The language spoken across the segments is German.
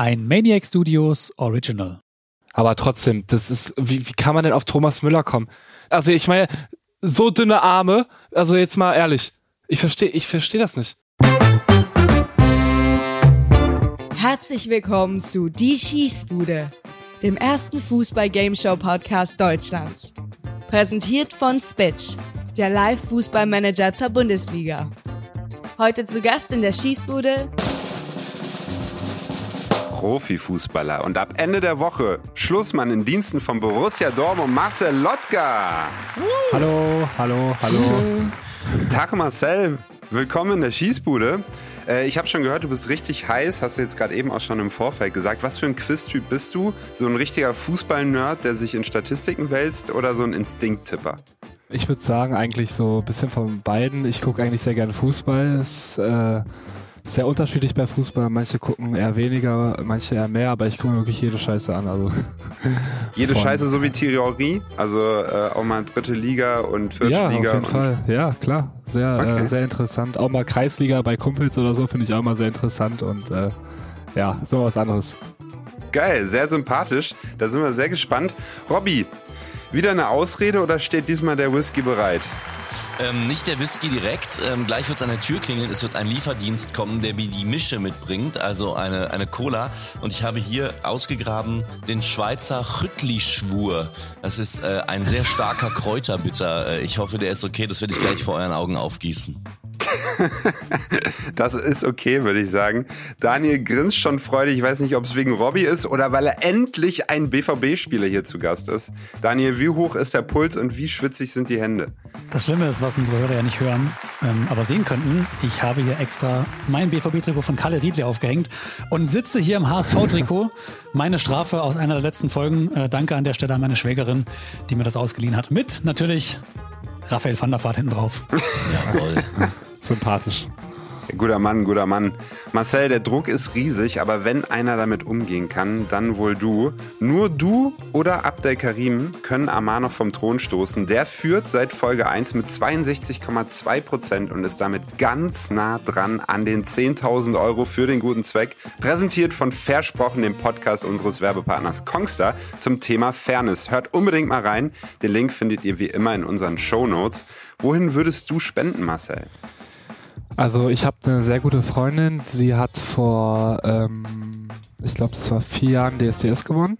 Ein Maniac Studios Original. Aber trotzdem, das ist, wie, wie kann man denn auf Thomas Müller kommen? Also ich meine, so dünne Arme, also jetzt mal ehrlich, ich verstehe, ich verstehe das nicht. Herzlich willkommen zu Die Schießbude, dem ersten Fußball-Gameshow-Podcast Deutschlands. Präsentiert von Spitch, der Live-Fußballmanager zur Bundesliga. Heute zu Gast in der Schießbude Profifußballer und ab Ende der Woche Schlussmann in Diensten von Borussia Dortmund Marcel Lotka. Hallo, hallo, hallo. Tag Marcel, willkommen in der Schießbude. Äh, ich habe schon gehört, du bist richtig heiß, hast du jetzt gerade eben auch schon im Vorfeld gesagt. Was für ein Quiztyp bist du? So ein richtiger Fußball-Nerd, der sich in Statistiken wälzt oder so ein Instinkt-Tipper? Ich würde sagen, eigentlich so ein bisschen von beiden. Ich gucke eigentlich sehr gerne Fußball. Es, äh, sehr unterschiedlich bei Fußball. Manche gucken eher weniger, manche eher mehr, aber ich gucke mir wirklich jede Scheiße an. Also jede Scheiße so wie Thierry also äh, auch mal dritte Liga und vierte ja, Liga. Ja, auf jeden Fall. Ja, klar. Sehr, äh, okay. äh, sehr interessant. Auch mal Kreisliga bei Kumpels oder so finde ich auch mal sehr interessant und äh, ja, so was anderes. Geil, sehr sympathisch. Da sind wir sehr gespannt. Robby, wieder eine Ausrede oder steht diesmal der Whisky bereit? Ähm, nicht der Whisky direkt. Ähm, gleich wird es an der Tür klingeln. Es wird ein Lieferdienst kommen, der mir die Mische mitbringt, also eine, eine Cola. Und ich habe hier ausgegraben den Schweizer Rüttli-Schwur. Das ist äh, ein sehr starker Kräuterbitter. Äh, ich hoffe, der ist okay. Das werde ich gleich vor euren Augen aufgießen. das ist okay, würde ich sagen. Daniel grinst schon freudig. Ich weiß nicht, ob es wegen Robby ist oder weil er endlich ein BVB-Spieler hier zu Gast ist. Daniel, wie hoch ist der Puls und wie schwitzig sind die Hände? Das Schlimme ist, was unsere Hörer ja nicht hören, ähm, aber sehen könnten. Ich habe hier extra mein BVB-Trikot von Kalle Riedle aufgehängt und sitze hier im HSV-Trikot. Meine Strafe aus einer der letzten Folgen. Äh, danke an der Stelle an meine Schwägerin, die mir das ausgeliehen hat. Mit natürlich Raphael van der Vaart hinten drauf. Jawohl. Sympathisch. Guter Mann, guter Mann. Marcel, der Druck ist riesig, aber wenn einer damit umgehen kann, dann wohl du. Nur du oder Abdel Karim können Amar noch vom Thron stoßen. Der führt seit Folge 1 mit 62,2 Prozent und ist damit ganz nah dran an den 10.000 Euro für den guten Zweck. Präsentiert von Versprochen, dem Podcast unseres Werbepartners Kongstar zum Thema Fairness. Hört unbedingt mal rein. Den Link findet ihr wie immer in unseren Show Notes. Wohin würdest du spenden, Marcel? Also ich habe eine sehr gute Freundin, sie hat vor, ähm, ich glaube, das war vier Jahren DSDS gewonnen.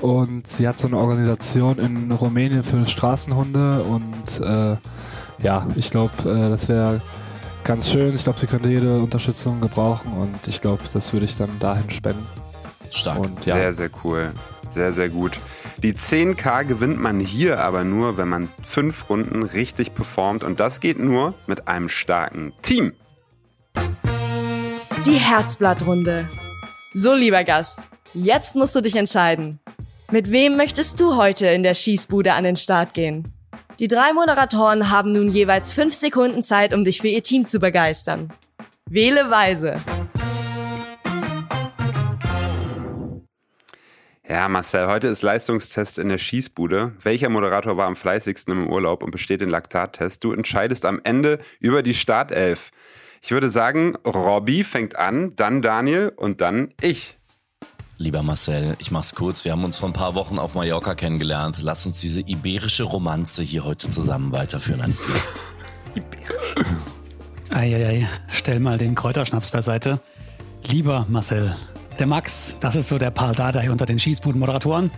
Und sie hat so eine Organisation in Rumänien für Straßenhunde und äh, ja, ich glaube, äh, das wäre ganz schön. Ich glaube, sie könnte jede Unterstützung gebrauchen und ich glaube, das würde ich dann dahin spenden. Stark. Und, ja. Sehr, sehr cool. Sehr, sehr gut. Die 10k gewinnt man hier aber nur, wenn man fünf Runden richtig performt. Und das geht nur mit einem starken Team. Die Herzblattrunde. So, lieber Gast, jetzt musst du dich entscheiden. Mit wem möchtest du heute in der Schießbude an den Start gehen? Die drei Moderatoren haben nun jeweils fünf Sekunden Zeit, um dich für ihr Team zu begeistern. Wähle weise. Ja, Marcel, heute ist Leistungstest in der Schießbude. Welcher Moderator war am fleißigsten im Urlaub und besteht den Laktattest? Du entscheidest am Ende über die Startelf. Ich würde sagen, Robby fängt an, dann Daniel und dann ich. Lieber Marcel, ich mach's kurz. Wir haben uns vor ein paar Wochen auf Mallorca kennengelernt. Lass uns diese iberische Romanze hier heute zusammen weiterführen als Team. Iberische Eieiei, stell mal den Kräuterschnaps beiseite. Lieber Marcel, der Max, das ist so der Paul Dardai unter den Schießbuden-Moderatoren.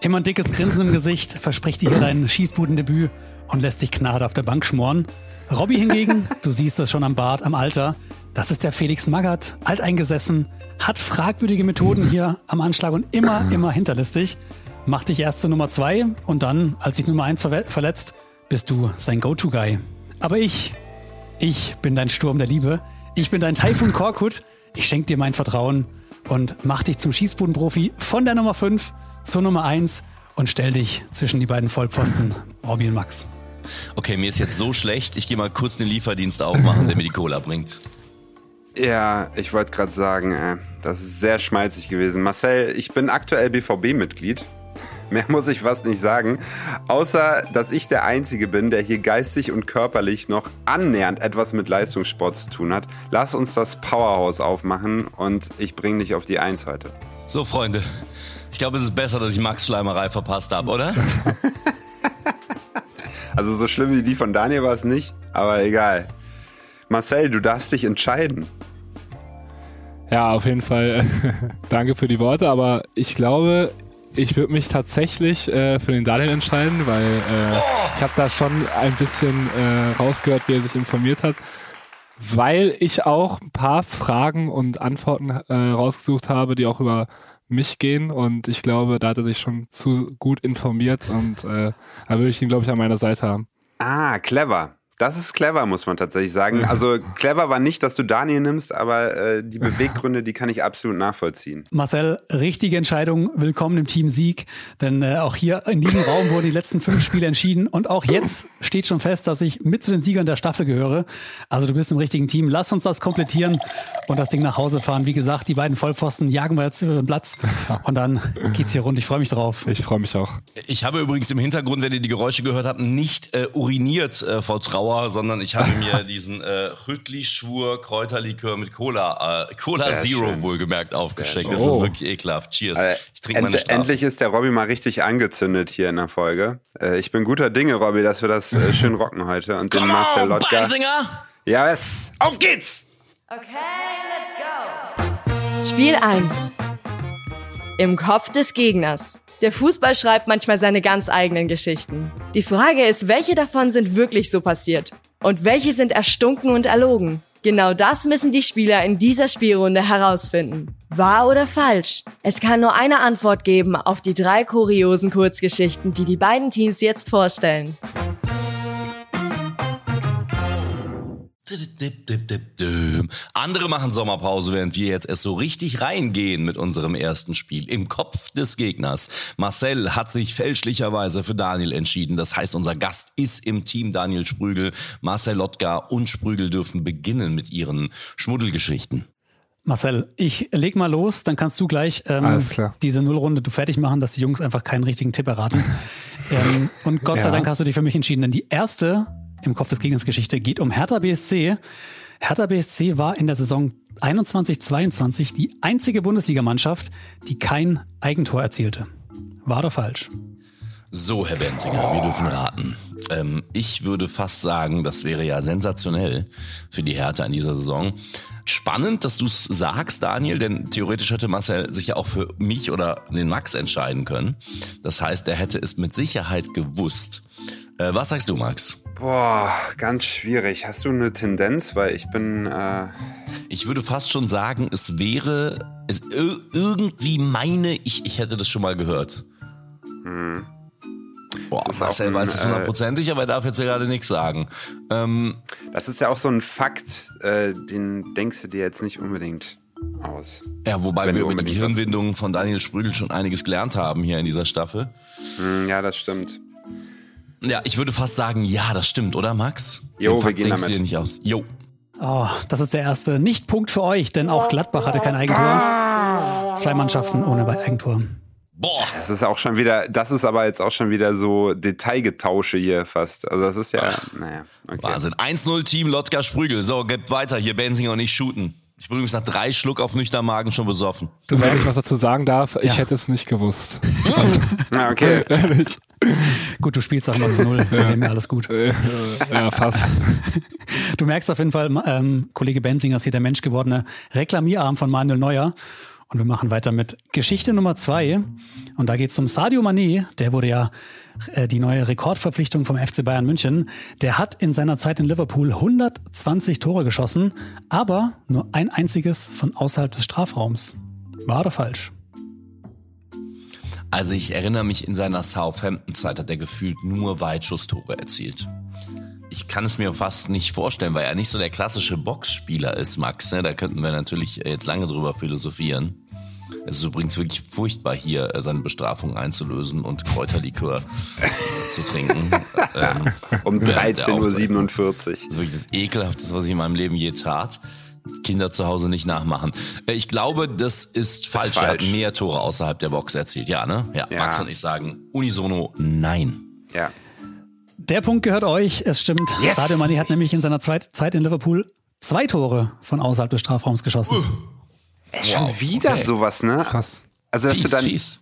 Immer ein dickes Grinsen im Gesicht, verspricht dir hier dein Schießbudendebüt und lässt dich knarrt auf der Bank schmoren. Robby hingegen, du siehst es schon am Bart, am Alter, das ist der Felix Magath, alteingesessen, hat fragwürdige Methoden hier am Anschlag und immer, immer hinterlistig. Macht dich erst zur Nummer zwei und dann, als sich Nummer eins verletzt, bist du sein Go-To-Guy. Aber ich, ich bin dein Sturm der Liebe. Ich bin dein Taifun Korkut. Ich schenke dir mein Vertrauen und mach dich zum Schießbudenprofi von der Nummer 5 zur Nummer 1 und stell dich zwischen die beiden Vollpfosten, Robby und Max. Okay, mir ist jetzt so schlecht, ich gehe mal kurz den Lieferdienst aufmachen, der mir die Cola bringt. Ja, ich wollte gerade sagen, äh, das ist sehr schmalzig gewesen. Marcel, ich bin aktuell BVB-Mitglied. Mehr muss ich fast nicht sagen. Außer, dass ich der Einzige bin, der hier geistig und körperlich noch annähernd etwas mit Leistungssport zu tun hat. Lass uns das Powerhouse aufmachen und ich bringe dich auf die Eins heute. So, Freunde. Ich glaube, es ist besser, dass ich Max Schleimerei verpasst habe, oder? also so schlimm wie die von Daniel war es nicht, aber egal. Marcel, du darfst dich entscheiden. Ja, auf jeden Fall danke für die Worte, aber ich glaube, ich würde mich tatsächlich äh, für den Daniel entscheiden, weil äh, oh. ich habe da schon ein bisschen äh, rausgehört, wie er sich informiert hat, weil ich auch ein paar Fragen und Antworten äh, rausgesucht habe, die auch über mich gehen und ich glaube, da hat er sich schon zu gut informiert und äh, da würde ich ihn, glaube ich, an meiner Seite haben. Ah, clever. Das ist clever, muss man tatsächlich sagen. Also clever war nicht, dass du Daniel nimmst, aber äh, die Beweggründe, die kann ich absolut nachvollziehen. Marcel, richtige Entscheidung. Willkommen im Team Sieg. Denn äh, auch hier in diesem Raum wurden die letzten fünf Spiele entschieden. Und auch jetzt steht schon fest, dass ich mit zu den Siegern der Staffel gehöre. Also du bist im richtigen Team. Lass uns das komplettieren und das Ding nach Hause fahren. Wie gesagt, die beiden Vollpfosten jagen wir jetzt über den Platz. Und dann geht's hier rund. Ich freue mich drauf. Ich freue mich auch. Ich habe übrigens im Hintergrund, wenn ihr die Geräusche gehört habt, nicht äh, uriniert äh, vor Trauer Sauer, sondern ich habe mir diesen äh, Rüttli-Schwur Kräuterlikör mit Cola, äh, Cola Sehr Zero schön. wohlgemerkt aufgeschenkt. Das ist wirklich ekelhaft. Cheers. Also, ich trinke end meine Strafe. Endlich ist der Robby mal richtig angezündet hier in der Folge. Äh, ich bin guter Dinge, Robby, dass wir das äh, schön rocken heute. Und den Marcel Lotka. Benzinger! Ja, was? Auf geht's! Okay, let's go. Spiel 1. Im Kopf des Gegners. Der Fußball schreibt manchmal seine ganz eigenen Geschichten. Die Frage ist, welche davon sind wirklich so passiert? Und welche sind erstunken und erlogen? Genau das müssen die Spieler in dieser Spielrunde herausfinden. Wahr oder falsch? Es kann nur eine Antwort geben auf die drei kuriosen Kurzgeschichten, die die beiden Teams jetzt vorstellen. Andere machen Sommerpause, während wir jetzt erst so richtig reingehen mit unserem ersten Spiel. Im Kopf des Gegners. Marcel hat sich fälschlicherweise für Daniel entschieden. Das heißt, unser Gast ist im Team Daniel Sprügel. Marcel Lotka und Sprügel dürfen beginnen mit ihren Schmuddelgeschichten. Marcel, ich leg mal los, dann kannst du gleich ähm, diese Nullrunde du fertig machen, dass die Jungs einfach keinen richtigen Tipp erraten. ähm, und Gott sei Dank hast du dich für mich entschieden, denn die erste im Kopf des Gegners Geschichte geht um Hertha BSC. Hertha BSC war in der Saison 21-22 die einzige Bundesligamannschaft, die kein Eigentor erzielte. War oder falsch? So, Herr Benzinger, wir dürfen raten. Ähm, ich würde fast sagen, das wäre ja sensationell für die Hertha in dieser Saison. Spannend, dass du es sagst, Daniel, denn theoretisch hätte Marcel sich ja auch für mich oder den Max entscheiden können. Das heißt, er hätte es mit Sicherheit gewusst. Äh, was sagst du, Max? Boah, ganz schwierig. Hast du eine Tendenz? Weil ich bin. Äh ich würde fast schon sagen, es wäre es, irgendwie meine, ich, ich hätte das schon mal gehört. Hm. Boah, Marcel ein, weiß es hundertprozentig, aber er darf jetzt ja gerade nichts sagen. Ähm, das ist ja auch so ein Fakt, äh, den denkst du dir jetzt nicht unbedingt aus. Ja, wobei wir über die Hirnwindungen von Daniel Sprügel schon einiges gelernt haben hier in dieser Staffel. Hm, ja, das stimmt. Ja, ich würde fast sagen, ja, das stimmt, oder Max? Jo, wir gehen damit. Du dir nicht aus. Jo. Oh, das ist der erste Nicht-Punkt für euch, denn auch Gladbach hatte kein Eigentor. Zwei Mannschaften ohne Eigentor. Boah. Das ist auch schon wieder, das ist aber jetzt auch schon wieder so Detailgetausche hier fast. Also das ist ja, Ach, naja. Okay. Wahnsinn. 1-0 Team Lotka Sprügel. So, geht weiter hier, Benzinger und nicht shooten. Ich bin übrigens nach drei Schluck auf nüchtern Magen schon besoffen. Du, wenn ich was dazu sagen darf, ich hätte es nicht gewusst. ah, okay. Ehrlich. Gut, du spielst auch mal zu null. Wir nehmen ja alles gut. Ja, fast. Du merkst auf jeden Fall, ähm, Kollege Benzinger ist hier der Mensch gewordene Reklamierarm von Manuel Neuer. Und wir machen weiter mit Geschichte Nummer zwei. Und da geht es um Sadio Mané. Der wurde ja äh, die neue Rekordverpflichtung vom FC Bayern München. Der hat in seiner Zeit in Liverpool 120 Tore geschossen, aber nur ein einziges von außerhalb des Strafraums. War oder falsch? Also ich erinnere mich, in seiner Southampton-Zeit hat er gefühlt nur Weitschusstore erzielt. Ich kann es mir fast nicht vorstellen, weil er nicht so der klassische Boxspieler ist, Max. Ne? Da könnten wir natürlich jetzt lange drüber philosophieren. Es ist übrigens wirklich furchtbar, hier äh, seine Bestrafung einzulösen und Kräuterlikör zu trinken. Ähm, um 13.47 Uhr. Das ist wirklich das Ekelhafteste, was ich in meinem Leben je tat. Kinder zu Hause nicht nachmachen. Äh, ich glaube, das ist falsch. Er hat falsch. mehr Tore außerhalb der Box erzielt. Ja, ne? Ja, Ja. Max und ich sagen unisono nein. Ja. Der Punkt gehört euch. Es stimmt. Yes! Sadio Mane hat nämlich in seiner Zeit in Liverpool zwei Tore von außerhalb des Strafraums geschossen. Ey, schon Wow, wieder okay. sowas, ne? Krass. Also, dass Fies, du dann fies.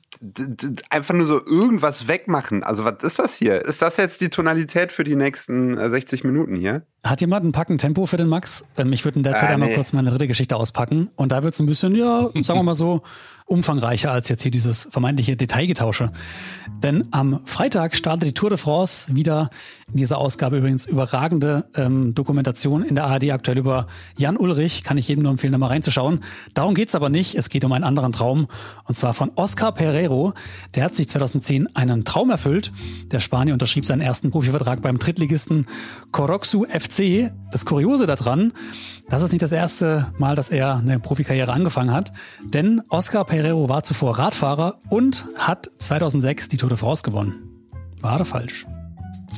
einfach nur so irgendwas wegmachen. Also, was ist das hier? Ist das jetzt die Tonalität für die nächsten äh, 60 Minuten hier? Hat jemand ein Packen Tempo für den Max? Ähm, ich würde in der Zeit Ah, einmal nee. kurz meine dritte Geschichte auspacken. Und da wird es ein bisschen, ja, sagen wir mal so, umfangreicher als jetzt hier dieses vermeintliche Detailgetausche. Denn am Freitag startet die Tour de France wieder in dieser Ausgabe übrigens überragende ähm, Dokumentation in der ARD aktuell über Jan Ulrich. Kann ich jedem nur empfehlen, da mal reinzuschauen. Darum geht's aber nicht. Es geht um einen anderen Traum. Und zwar von Oscar Pereiro. Der hat sich 2010 einen Traum erfüllt. Der Spanier unterschrieb seinen ersten Profivertrag beim Drittligisten Coroxu FC. Das Kuriose daran, das ist nicht das erste Mal, dass er eine Profikarriere angefangen hat. Denn Oscar Pereiro war zuvor Radfahrer und hat 2006 die Tour de France gewonnen. War oder falsch?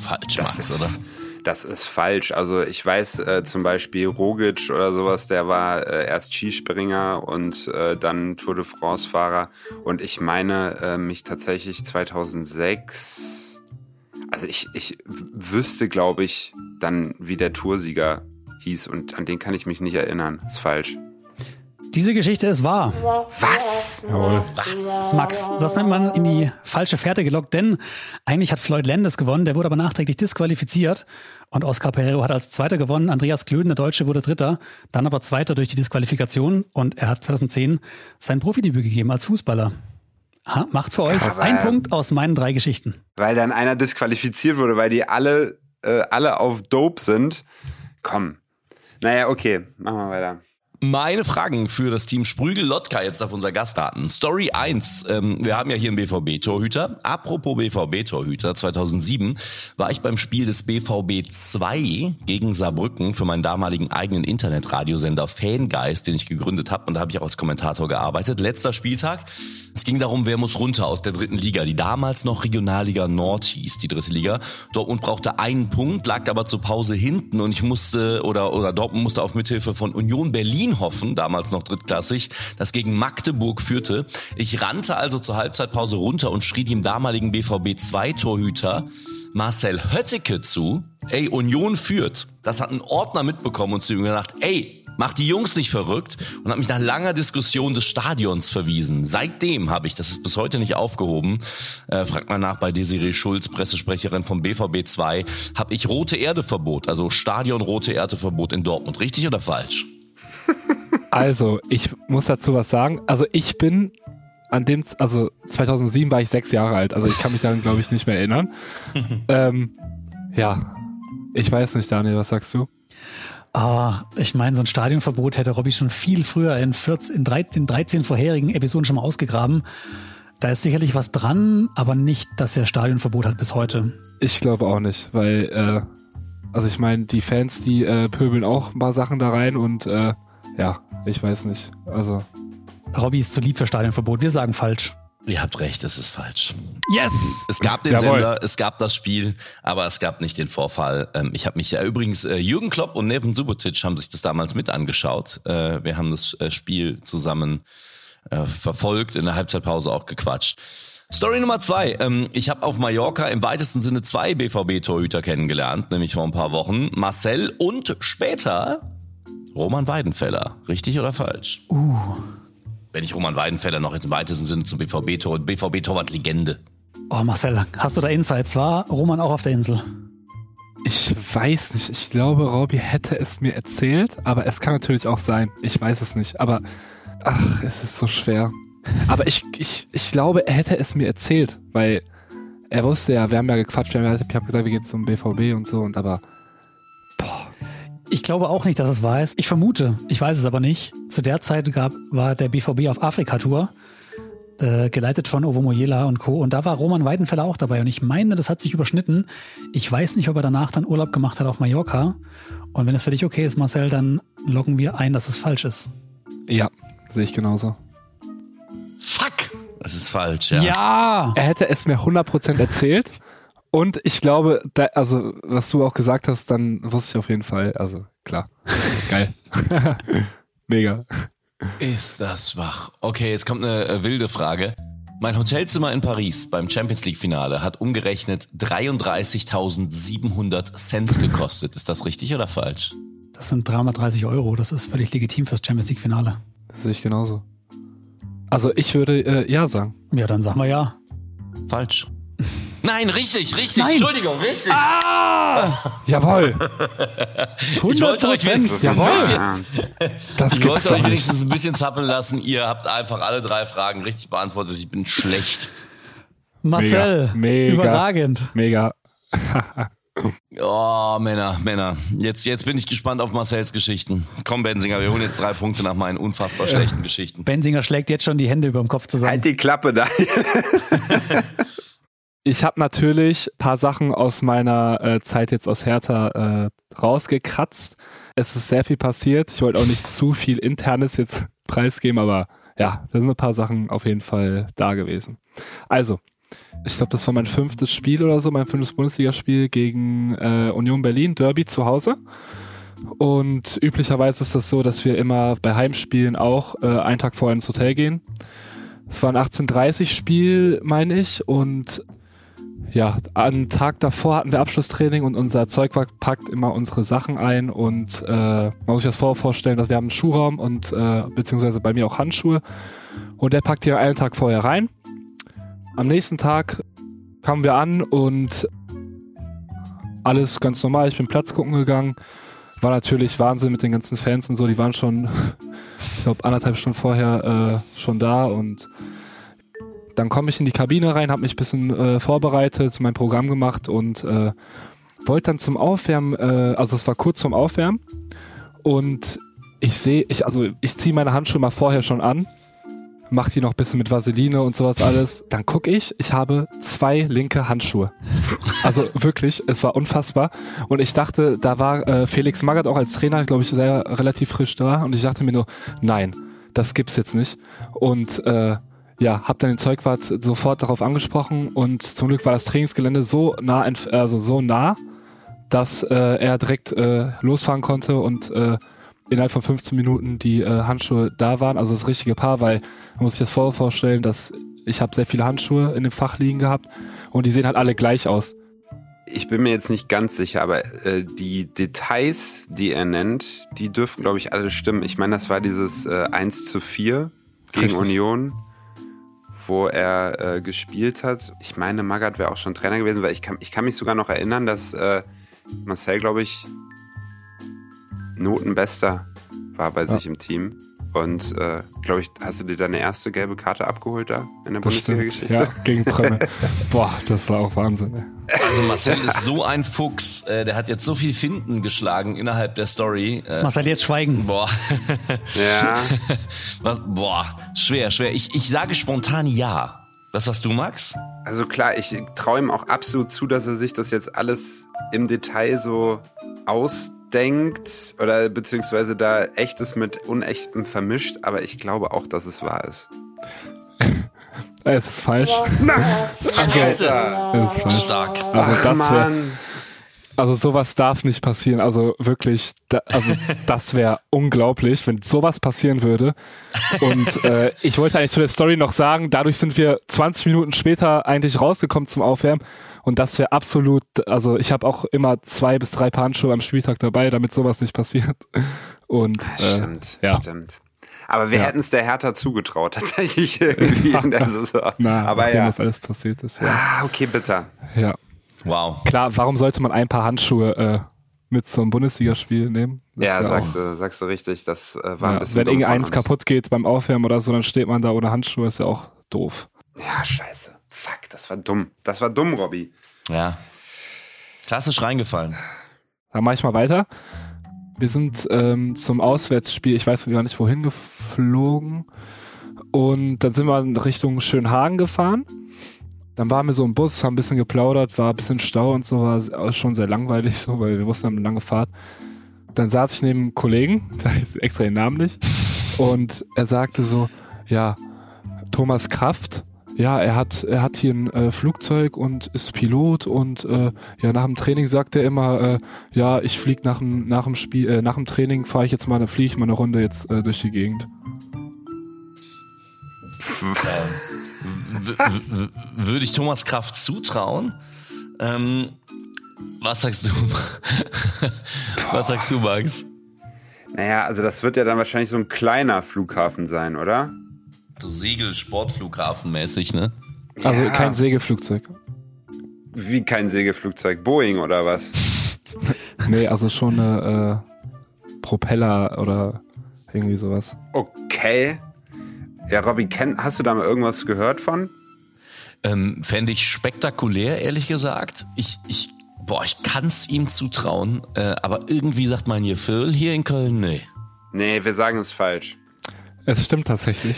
Falsch, Das Max, ist, oder? Das ist falsch. Also ich weiß äh, zum Beispiel Rogic oder sowas, der war äh, erst Skispringer und äh, dann Tour de France-Fahrer. Und ich meine äh, mich tatsächlich 2006. Also ich, ich wüsste, glaube ich, dann, wie der Toursieger hieß und an den kann ich mich nicht erinnern. Ist falsch. Diese Geschichte ist wahr. Was? Jawohl. Max, das nennt man in die falsche Fährte gelockt, denn eigentlich hat Floyd Landis gewonnen, der wurde aber nachträglich disqualifiziert und Oscar Pereiro hat als Zweiter gewonnen, Andreas Klöden, der Deutsche, wurde Dritter, dann aber Zweiter durch die Disqualifikation und er hat 2010 sein Profidebüt gegeben als Fußballer. Ha, macht für euch Aber- ein Punkt aus meinen drei Geschichten. Weil dann einer disqualifiziert wurde, weil die alle, äh, alle auf Dope sind. Komm. Naja, okay, machen wir weiter. Meine Fragen für das Team Sprügel Lotka jetzt auf unser Gastdaten. Story 1. Ähm, wir haben ja hier einen BVB-Torhüter. Apropos BVB-Torhüter. 2007 war ich beim Spiel des BVB 2 gegen Saarbrücken für meinen damaligen eigenen Internetradiosender Fangeist, den ich gegründet habe. Und da habe ich auch als Kommentator gearbeitet. Letzter Spieltag. Es ging darum, wer muss runter aus der dritten Liga, die damals noch Regionalliga Nord hieß, die dritte Liga. Dortmund brauchte einen Punkt, lag aber zur Pause hinten und ich musste oder oder Dortmund musste auf Mithilfe von Union Berlin hoffen, damals noch drittklassig, das gegen Magdeburg führte. Ich rannte also zur Halbzeitpause runter und schrie dem damaligen BVB 2 Torhüter Marcel Hötteke zu, ey, Union führt. Das hat ein Ordner mitbekommen und zu ihm gesagt, ey, Mach die Jungs nicht verrückt und hat mich nach langer Diskussion des Stadions verwiesen. Seitdem habe ich, das ist bis heute nicht aufgehoben, äh, fragt mal nach bei Desiree Schulz, Pressesprecherin vom BVB 2, habe ich rote Erdeverbot, also Stadion rote Erdeverbot in Dortmund. Richtig oder falsch? Also, ich muss dazu was sagen. Also, ich bin an dem, also 2007 war ich sechs Jahre alt. Also, ich kann mich daran, glaube ich, nicht mehr erinnern. ähm, ja, ich weiß nicht, Daniel, was sagst du? Ah, ich meine, so ein Stadionverbot hätte Robby schon viel früher in, 14, in 13, 13 vorherigen Episoden schon mal ausgegraben. Da ist sicherlich was dran, aber nicht, dass er Stadionverbot hat bis heute. Ich glaube auch nicht, weil, äh, also ich meine, die Fans, die äh, pöbeln auch ein paar Sachen da rein und äh, ja, ich weiß nicht. Also, Robby ist zu lieb für Stadionverbot. Wir sagen falsch. Ihr habt recht, es ist falsch. Yes! Es gab den Jawohl. Sender, es gab das Spiel, aber es gab nicht den Vorfall. Ähm, ich habe mich ja übrigens, äh, Jürgen Klopp und Neven Subotic haben sich das damals mit angeschaut. Äh, wir haben das äh, Spiel zusammen verfolgt, in der Halbzeitpause auch gequatscht. Story Nummer zwei. Ähm, ich habe auf Mallorca im weitesten Sinne zwei BVB-Torhüter kennengelernt, nämlich vor ein paar Wochen. Marcel und später Roman Weidenfeller. Richtig oder falsch? Uh, Wenn ich Roman Weidenfeller noch im weitesten Sinne zum BVB-Tor, BVB-Torwart-Legende. oh Marcel, hast du da Insights? War Roman auch auf der Insel? ich weiß nicht. Ich glaube, Robby hätte es mir erzählt, aber es kann natürlich auch sein. Ich weiß es nicht. Aber, ach, es ist so schwer. Aber ich, ich, ich glaube, er hätte es mir erzählt, weil er wusste ja, wir haben ja gequatscht, wir haben ja, ich habe gesagt, wir gehen zum BVB und so und aber, Ich glaube auch nicht, dass es wahr ist. Ich vermute, ich weiß es aber nicht. Zu der Zeit gab, war der BVB auf Afrika-Tour, äh, geleitet von Ovo Moyela und Co. Und da war Roman Weidenfeller auch dabei. Und ich meine, das hat sich überschnitten. Ich weiß nicht, ob er danach dann Urlaub gemacht hat auf Mallorca. Und wenn es für dich okay ist, Marcel, dann loggen wir ein, dass es falsch ist. ja, sehe ich genauso. Fuck! Das ist falsch, ja. Ja! Er hätte es mir 100% erzählt und ich glaube, da, also, was du auch gesagt hast, dann wusste ich auf jeden Fall, also, klar. Geil. Mega. Ist das schwach. Okay, jetzt kommt eine äh, wilde Frage. Mein Hotelzimmer in Paris beim Champions League Finale hat umgerechnet 33.700 Cent gekostet. Ist das richtig oder falsch? Das sind 330 Euro. Das ist völlig legitim fürs Champions League Finale. Das sehe ich genauso. Also ich würde äh, ja sagen. Ja, dann sagen wir ja. Falsch. Nein, richtig, richtig. Nein. Entschuldigung, richtig. Jawohl. 100 Ich wollte euch wenigstens ein Jawohl. bisschen, Das ich wollte euch wenigstens ein bisschen zappeln lassen. Ihr habt einfach alle drei Fragen richtig beantwortet. Ich bin schlecht. Marcel, Mega. überragend. Mega. Oh, Männer, Männer. Jetzt, jetzt bin ich gespannt auf Marcells Geschichten. Komm, Benzinger, wir holen jetzt drei Punkte nach meinen unfassbar schlechten Geschichten. Benzinger schlägt jetzt schon die Hände über dem Kopf zusammen. Halt die Klappe da. Ich habe natürlich paar Sachen aus meiner äh, Zeit jetzt aus Hertha äh, rausgekratzt. Es ist sehr viel passiert. Ich wollte auch nicht zu viel Internes jetzt preisgeben, aber ja, da sind ein paar Sachen auf jeden Fall da gewesen. Also, ich glaube, das war mein fünftes Spiel oder so, mein fünftes Bundesligaspiel gegen äh, Union Berlin, Derby zu Hause. Und üblicherweise ist das so, dass wir immer bei Heimspielen auch äh, einen Tag vorher ins Hotel gehen. Es war ein 18:30-Spiel, meine ich, und ja, am Tag davor hatten wir Abschlusstraining und unser Zeugwart packt immer unsere Sachen ein und äh, man muss sich das vorstellen, dass wir haben einen Schuhraum und äh, beziehungsweise bei mir auch Handschuhe und der packt hier einen Tag vorher rein. Am nächsten Tag kamen wir an und alles ganz normal. Ich bin Platz gucken gegangen. War natürlich Wahnsinn mit den ganzen Fans und so. Die waren schon, ich glaube, anderthalb Stunden vorher äh, schon da und dann komme ich in die Kabine rein, habe mich ein bisschen äh, vorbereitet, mein Programm gemacht und äh, wollte dann zum Aufwärmen, äh, also es war kurz zum Aufwärmen und ich sehe, ich, also ich ziehe meine Handschuhe mal vorher schon an, mache die noch ein bisschen mit Vaseline und sowas alles. Dann gucke ich, ich habe zwei linke Handschuhe. Also wirklich, es war unfassbar. Und ich dachte, da war äh, Felix Magath auch als Trainer, glaube ich, sehr relativ frisch da. Und ich dachte mir nur, nein, das gibt's jetzt nicht. Und äh, ja, hab dann den Zeugwart sofort darauf angesprochen und zum Glück war das Trainingsgelände so nah, also so nah, dass äh, er direkt äh, losfahren konnte und äh, innerhalb von 15 Minuten die äh, Handschuhe da waren, also das richtige Paar, weil man muss sich das vor- vorstellen, dass ich habe sehr viele Handschuhe in dem Fach liegen gehabt und die sehen halt alle gleich aus. Ich bin mir jetzt nicht ganz sicher, aber äh, die Details, die er nennt, die dürften, glaube ich, alle stimmen. Ich meine, das war dieses äh, 1 zu 4 gegen Richtig. Union, wo er äh, gespielt hat. Ich meine, Magath wäre auch schon Trainer gewesen, weil ich kann, ich kann mich sogar noch erinnern, dass äh, Marcel, glaube ich, Notenbester war bei sich im Team. Und äh, glaube ich, hast du dir deine erste gelbe Karte abgeholt da in der. Bundesliga-Geschichte? Ja, gegen Premme. Boah, das war auch Wahnsinn. Ey. Also Marcel ist so ein Fuchs. Äh, der hat jetzt so viel Finden geschlagen innerhalb der Story. Äh, Marcel, jetzt schweigen. boah. Ja. Was, boah, schwer, schwer. Ich, ich sage spontan ja. Was hast du, Max? Also klar, ich traue ihm auch absolut zu, dass er sich das jetzt alles im Detail so ausdenkt oder beziehungsweise da echtes mit unechtem vermischt, aber ich glaube auch, dass es wahr ist. Es ist falsch. Scheiße. Es ist falsch. Stark. Also Ach das wär, Mann. also sowas darf nicht passieren. Also wirklich, da, also das wäre unglaublich, wenn sowas passieren würde. Und äh, ich wollte eigentlich zu der Story noch sagen, dadurch sind wir 20 Minuten später eigentlich rausgekommen zum Aufwärmen. Und das wäre absolut, also ich habe auch immer zwei bis drei Paar Handschuhe am Spieltag dabei, damit sowas nicht passiert. Und äh, Stimmt, ja. stimmt. Aber wir Ja. hätten es der Hertha zugetraut, tatsächlich irgendwie in der Saison. na, aber nachdem ja. das alles passiert ist, ja. Ah, okay, bitter. ja. Wow. Klar, warum sollte man ein paar Handschuhe äh, mit zum Bundesligaspiel nehmen? Das Ja, ist sagst du, sagst du richtig. Das äh, war ein Ja, bisschen wenn irgendeins kaputt geht beim Aufwärmen oder so, dann steht man da ohne Handschuhe, ist ja auch doof. Ja, scheiße. Fuck, das war dumm. Das war dumm, Robby. Ja. Klassisch reingefallen. Dann mache ich mal weiter. Wir sind ähm, zum Auswärtsspiel, ich weiß gar nicht wohin geflogen. Und dann sind wir in Richtung Schönhagen gefahren. Dann waren wir so im Bus, haben ein bisschen geplaudert, war ein bisschen Stau und so, war schon sehr langweilig, so, weil wir wussten, wir haben eine lange Fahrt. Dann saß ich neben einem Kollegen, extra den Namen nicht, und er sagte so, ja, Thomas Kraft, ja, er hat, er hat hier ein äh, Flugzeug und ist Pilot und äh, ja, nach dem Training sagt er immer, äh, ja, ich flieg nach dem, nach dem Spiel, äh, nach dem Training fahre ich jetzt mal, fliege ich mal eine Runde jetzt äh, durch die Gegend. Würde ich Thomas Kraft zutrauen? Ähm, was sagst du? was sagst du, Max? Naja, also das wird ja dann wahrscheinlich so ein kleiner Flughafen sein, oder? So Segel-Sportflughafen-mäßig, ne? Also Ja. kein Segelflugzeug. Wie kein Segelflugzeug, Boeing oder was? Nee, also schon eine äh, Propeller oder irgendwie sowas. Okay. Ja, Robby, hast du da mal irgendwas gehört von? Ähm, Fände ich spektakulär, ehrlich gesagt. Ich, ich, boah, ich kann's ihm zutrauen, äh, aber irgendwie sagt man hier Phil, hier in Köln, nee. Nee, wir sagen es falsch. Es stimmt tatsächlich.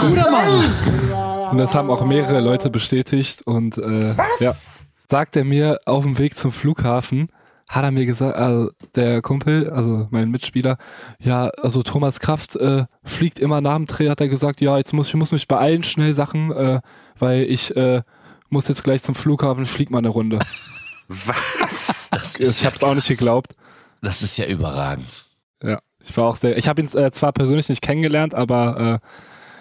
Guter Mann! Und das haben auch mehrere Leute bestätigt. Und äh, ja, sagt er mir auf dem Weg zum Flughafen, hat er mir gesagt, also der Kumpel, also mein Mitspieler, ja, also Thomas Kraft äh, fliegt immer nach dem Dreh, hat er gesagt, ja, jetzt muss ich muss mich beeilen, schnell Sachen, äh, weil ich äh, muss jetzt gleich zum Flughafen, flieg mal eine Runde. Was? Das Ich hab's auch nicht krass. geglaubt. Das ist ja überragend. Ja, ich war auch sehr, ich habe ihn äh, zwar persönlich nicht kennengelernt, aber äh,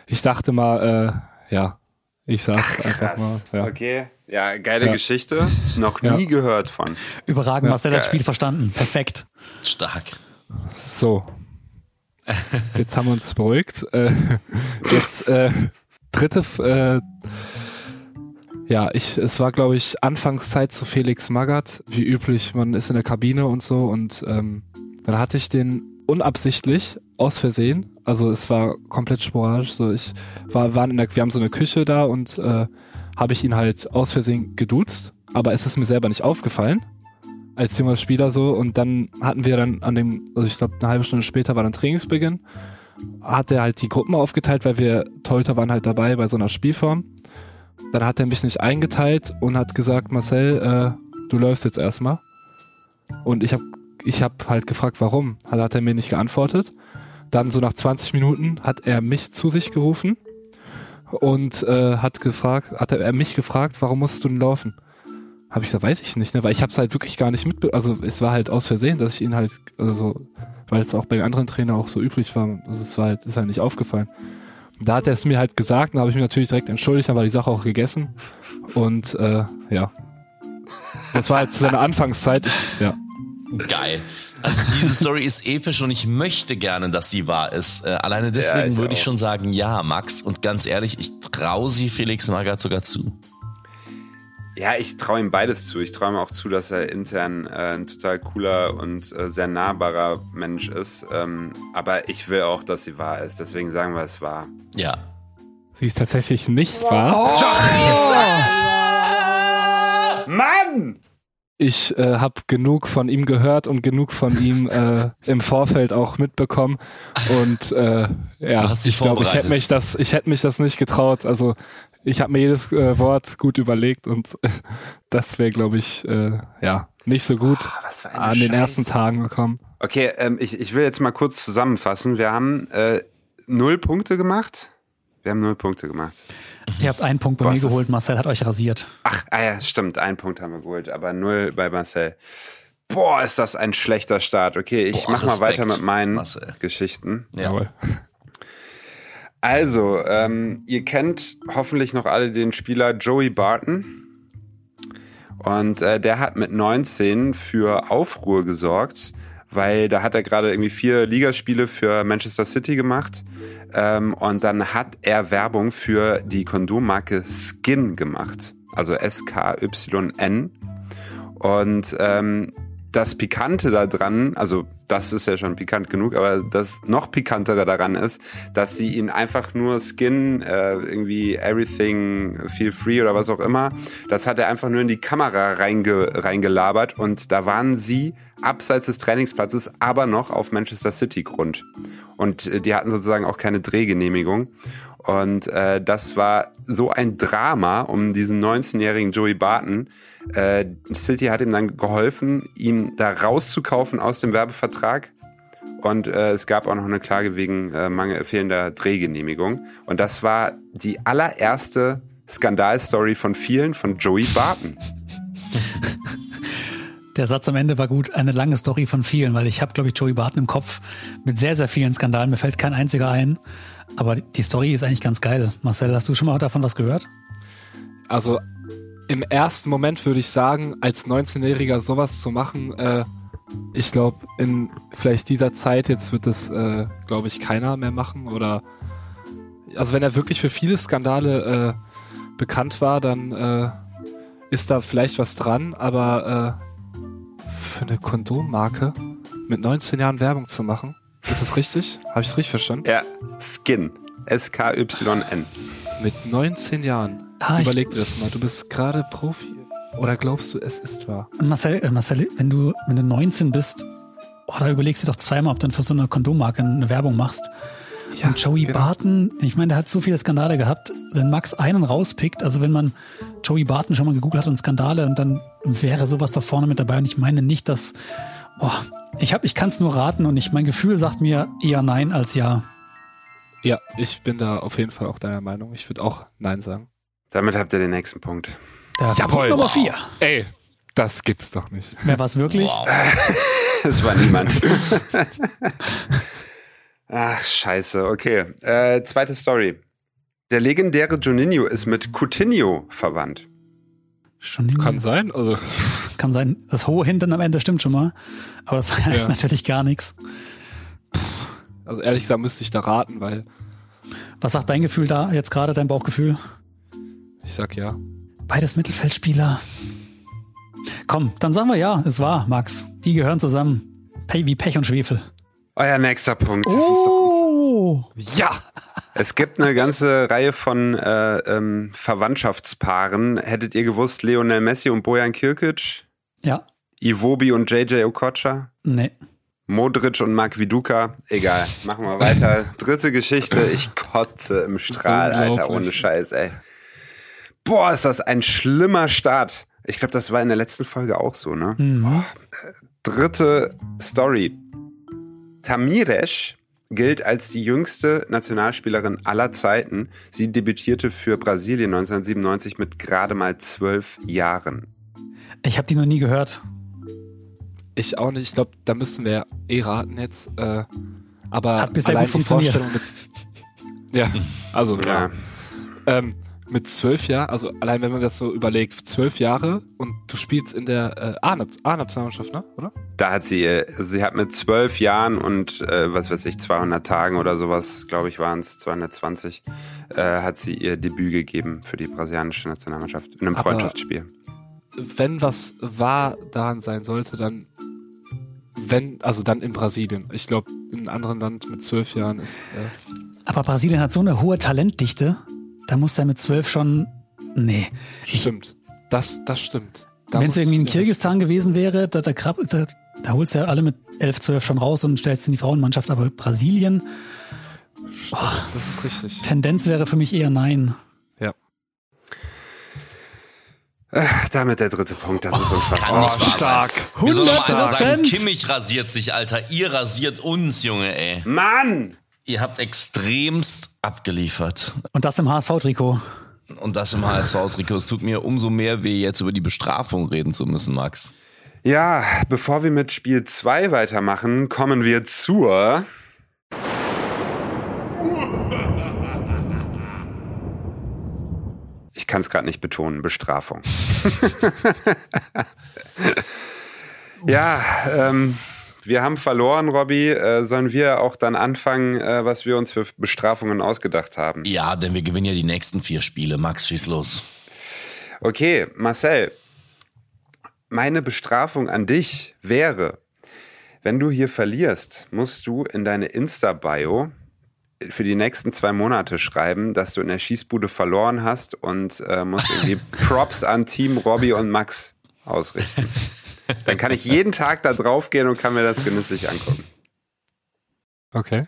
ich dachte mal, äh, ja, ich sag's einfach mal. Ja. Okay. Ja, geile Ja. Geschichte. Noch Ja. nie gehört von. Überragend, Ja, Marcel hat das. Spiel verstanden. Perfekt. Stark. So. Jetzt haben wir uns beruhigt. Äh, jetzt äh, dritte, äh, ja, ich, es war glaube ich Anfangszeit zu Felix Magath. Wie üblich, man ist in der Kabine und so und ähm, dann hatte ich den unabsichtlich aus Versehen. Also es war komplett sporadisch. So ich war, waren in der, wir haben so eine Küche da und äh, habe ich ihn halt aus Versehen geduzt, aber es ist mir selber nicht aufgefallen als junger Spieler so und dann hatten wir dann an dem, also ich glaube eine halbe Stunde später war dann Trainingsbeginn, hat er halt die Gruppen aufgeteilt, weil wir Torhüter waren halt dabei bei so einer Spielform. Dann hat er mich nicht eingeteilt und hat gesagt, Marcel, äh, du läufst jetzt erstmal. Und ich habe ich hab halt gefragt, warum. Hat, hat er mir nicht geantwortet. Dann so nach 20 Minuten hat er mich zu sich gerufen und äh, hat gefragt, hat er mich gefragt, warum musst du denn laufen? Habe ich gesagt, weiß ich nicht, ne? weil ich habe es halt wirklich gar nicht mit, also es war halt aus Versehen, dass ich ihn halt, also so, weil es auch bei anderen Trainern auch so üblich war, also es war halt, ist halt nicht aufgefallen. Und da hat er es mir halt gesagt, dann habe ich mich natürlich direkt entschuldigt, dann war die Sache auch gegessen und äh, ja, das war halt zu seiner Anfangszeit, ich, ja. Geil. Also diese Story ist episch und ich möchte gerne, dass sie wahr ist. Äh, alleine deswegen ich würde ich auch. schon sagen, ja, Max. Und ganz ehrlich, ich traue sie Felix Magath sogar zu. Ja, ich traue ihm beides zu. Ich traue ihm auch zu, dass er intern äh, ein total cooler und äh, sehr nahbarer Mensch ist. Ähm, aber ich will auch, dass sie wahr ist. Deswegen sagen wir es wahr. Ja. Sie ist tatsächlich nicht wahr. Mann! Ich äh, habe genug von ihm gehört und genug von ihm äh, im Vorfeld auch mitbekommen. Und äh, ja, ich glaube, ich hätte mich das, ich hätte mich das nicht getraut. Also ich habe mir jedes äh, Wort gut überlegt und das wäre, glaube ich, äh, ja nicht so gut was für eine an den Scheiße. ersten Tagen gekommen. Okay, ähm, ich, ich will jetzt mal kurz zusammenfassen. Wir haben äh, null Punkte gemacht. Wir haben null Punkte gemacht. Ihr habt einen Punkt bei Was mir geholt, Marcel hat euch rasiert. Ach, ah ja, stimmt. Einen Punkt haben wir geholt, aber null bei Marcel. Boah, ist das ein schlechter Start. Okay, ich Boah, mach mal Respekt, weiter mit meinen Marcel. Geschichten. Ja. Jawohl. Also, ähm, ihr kennt hoffentlich noch alle den Spieler Joey Barton. Und äh, der hat mit 19 für Aufruhr gesorgt, weil da hat er gerade irgendwie vier Ligaspiele für Manchester City gemacht. Ähm, und dann hat er Werbung für die Kondommarke Skin gemacht. Also S-K-Y-N. Und ähm, das Pikante daran, also das ist ja schon pikant genug, aber das noch pikantere daran ist, dass sie ihn einfach nur Skin, äh, irgendwie Everything Feel Free oder was auch immer, das hat er einfach nur in die Kamera reinge reingelabert und da waren sie abseits des Trainingsplatzes, aber noch auf Manchester City Grund. Und äh, die hatten sozusagen auch keine Drehgenehmigung. Und äh, das war so ein Drama um diesen 19-jährigen Joey Barton. Äh, City hat ihm dann geholfen, ihn da rauszukaufen aus dem Werbevertrag. Und äh, es gab auch noch eine Klage wegen äh, mangel fehlender Drehgenehmigung. Und das war die allererste Skandalstory von vielen von Joey Barton. Der Satz am Ende war gut. Eine lange Story von vielen, weil ich habe, glaube ich, Joey Barton im Kopf mit sehr, sehr vielen Skandalen. Mir fällt kein einziger ein. Aber die Story ist eigentlich ganz geil. Marcel, hast du schon mal davon was gehört? Also im ersten Moment würde ich sagen, als 19-Jähriger sowas zu machen, äh, ich glaube, in vielleicht dieser Zeit jetzt wird es, äh, glaube ich, keiner mehr machen. Oder also wenn er wirklich für viele Skandale äh, bekannt war, dann äh, ist da vielleicht was dran, aber äh, für eine Kondommarke mit 19 Jahren Werbung zu machen. Ist das richtig? Habe ich es richtig verstanden? Ja, Skin. S-K-Y-N. Mit 19 Jahren. Ah, ich- Überleg dir das mal. Du bist gerade Profi. Oder glaubst du, es ist wahr? Marcel, äh, Marcel wenn, du, wenn du 19 bist, oh, da überlegst du doch zweimal, ob du dann für so eine Kondommarke eine Werbung machst. Ja, Und Joey genau. Barton, ich meine, der hat so viele Skandale gehabt. Wenn Max einen rauspickt, also wenn man Joey Barton schon mal gegoogelt hat und Skandale und dann wäre sowas da vorne mit dabei. Und ich meine nicht, dass. Oh, ich ich kann es nur raten und ich, mein Gefühl sagt mir eher nein als ja. Ja, ich bin da auf jeden Fall auch deiner Meinung. Ich würde auch Nein sagen. Damit habt ihr den nächsten Punkt. Der Jawohl. Punkt Nummer vier. Ey, das gibt's doch nicht. Wer war es wirklich? Wow. Es war niemand. Ach, scheiße. Okay. Äh, zweite Story. Der legendäre Juninho ist mit Coutinho verwandt. Schon nicht Kann sein. Also, Kann sein. Das hohe hinten am Ende stimmt schon mal. Aber das heißt Ja. natürlich gar nichts. also ehrlich gesagt müsste ich da raten, weil Was sagt dein Gefühl da jetzt gerade, dein Bauchgefühl? Ich sag ja. Beides Mittelfeldspieler. Komm, dann sagen wir ja, es war, Max. Die gehören zusammen. Pe wie Pech und Schwefel. Euer nächster Punkt. Oh! Ja! Es gibt eine ganze Reihe von äh, ähm, Verwandtschaftspaaren. Hättet ihr gewusst, Lionel Messi und Bojan Kirkic? Ja, Iwobi und JJ Okocha? nee. Modric und Mark Viduka? Egal, machen wir weiter. Dritte Geschichte. Ich kotze im Strahl, Alter, ohne Scheiß, ey. Boah, ist das ein schlimmer Start. Ich glaube, das war in der letzten Folge auch so, ne? Mhm. Dritte Story. Tamiresh gilt als die jüngste Nationalspielerin aller Zeiten. Sie debütierte für Brasilien 1997 mit gerade mal zwölf Jahren. Ich habe die noch nie gehört. Ich auch nicht. Ich glaube, da müssen wir eh raten jetzt. Äh, aber Hat bisher gut funktioniert. Mit, ja, also ja. Ja. Ähm, mit zwölf Jahren, also allein wenn man das so überlegt, zwölf Jahre und du spielst in der äh, A-Nat- A-Nationalmannschaft, ne? Oder? Da hat sie, äh, sie hat mit zwölf Jahren und äh, was weiß ich, 200 Tagen oder sowas, glaube ich, waren es 220, äh, hat sie ihr Debüt gegeben für die brasilianische Nationalmannschaft in einem Aber- Freundschaftsspiel. Wenn was wahr daran sein sollte, dann wenn, also dann in Brasilien. Ich glaube, in einem anderen Land mit zwölf Jahren ist äh, Aber Brasilien hat so eine hohe Talentdichte. Da muss er mit zwölf schon. Nee. stimmt. Das, das stimmt. Da Wenn es irgendwie in Kirgisistan gewesen wäre, da, da, da, da holst du ja alle mit elf, zwölf schon raus und stellst in die Frauenmannschaft. Aber Brasilien, Das ist richtig. Tendenz wäre für mich eher nein. Ja. Äh, damit der dritte Punkt, das ist uns was. Sein. stark. Wir sollen noch mal sagen, 100%. Kimmich rasiert sich, Alter. Ihr rasiert uns, Junge, ey. Mann! Ihr habt extremst abgeliefert. Und das im HSV-Trikot. Und das im HSV-Trikot. Es tut mir umso mehr weh, jetzt über die Bestrafung reden zu müssen, Max. Ja, bevor wir mit Spiel 2 weitermachen, kommen wir zur. Ich kann es gerade nicht betonen, Bestrafung. ja, ähm, wir haben verloren, Robby. Äh, sollen wir auch dann anfangen, äh, was wir uns für Bestrafungen ausgedacht haben? Ja, denn wir gewinnen ja die nächsten vier Spiele. Max, schieß los. Okay, Marcel, meine Bestrafung an dich wäre, wenn du hier verlierst, musst du in deine Insta-Bio für die nächsten zwei Monate schreiben, dass du in der Schießbude verloren hast und äh, musst irgendwie Props an Team Robby und Max ausrichten. Dann kann ich jeden Tag da drauf gehen und kann mir das genüsslich angucken. Okay.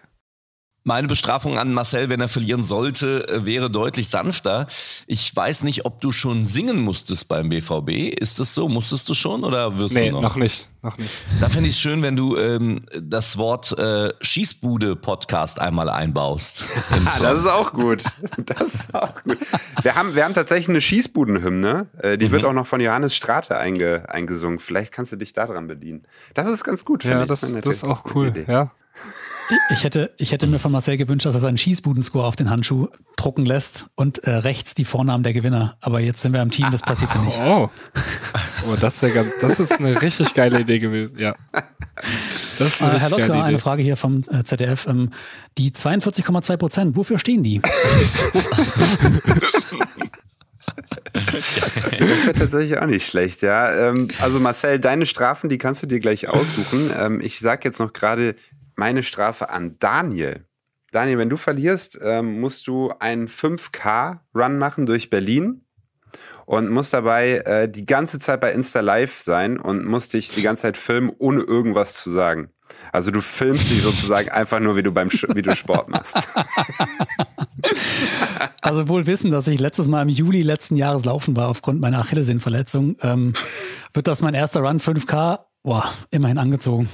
Meine Bestrafung an Marcel, wenn er verlieren sollte, äh, wäre deutlich sanfter. Ich weiß nicht, ob du schon singen musstest beim BVB. Ist das so? Musstest du schon oder wirst Nee, du noch? noch nicht. Noch nicht. Da fände ich es schön, wenn du ähm, das Wort äh, Schießbude-Podcast einmal einbaust. Ah, das ist auch gut. Das ist auch gut. Wir haben, wir haben tatsächlich eine Schießbudenhymne. Äh, die Mhm. wird auch noch von Johannes Strate einge, eingesungen. Vielleicht kannst du dich daran bedienen. Das ist ganz gut. finde Ja, ich. das, das nette- ist auch cool. Idee. Ja. Ich hätte, ich hätte mir von Marcel gewünscht, dass er seinen Schießbudenscore auf den Handschuh drucken lässt und äh, rechts die Vornamen der Gewinner. Aber jetzt sind wir im Team, das passiert ja nicht. Oh. Oh, das ist ja ganz, das ist eine richtig geile Idee gewesen. Ja. Das ist Äh, Herr Lotka, eine Idee. Frage hier vom äh, ZDF. Ähm, die 42,2 Prozent, wofür stehen die? Das wäre tatsächlich auch nicht schlecht, ja. Ähm, also Marcel, deine Strafen, die kannst du dir gleich aussuchen. Ähm, ich sag jetzt noch gerade meine Strafe an Daniel. Daniel, wenn du verlierst, ähm, musst du einen 5K-Run machen durch Berlin und musst dabei äh, die ganze Zeit bei Insta Live sein und musst dich die ganze Zeit filmen, ohne irgendwas zu sagen. Also du filmst dich sozusagen einfach nur, wie du beim wie du Sport machst. Also wohl wissen, dass ich letztes Mal im Juli letzten Jahres laufen war aufgrund meiner Achillessehnenverletzung, ähm, wird das mein erster Run 5K. Boah, immerhin angezogen.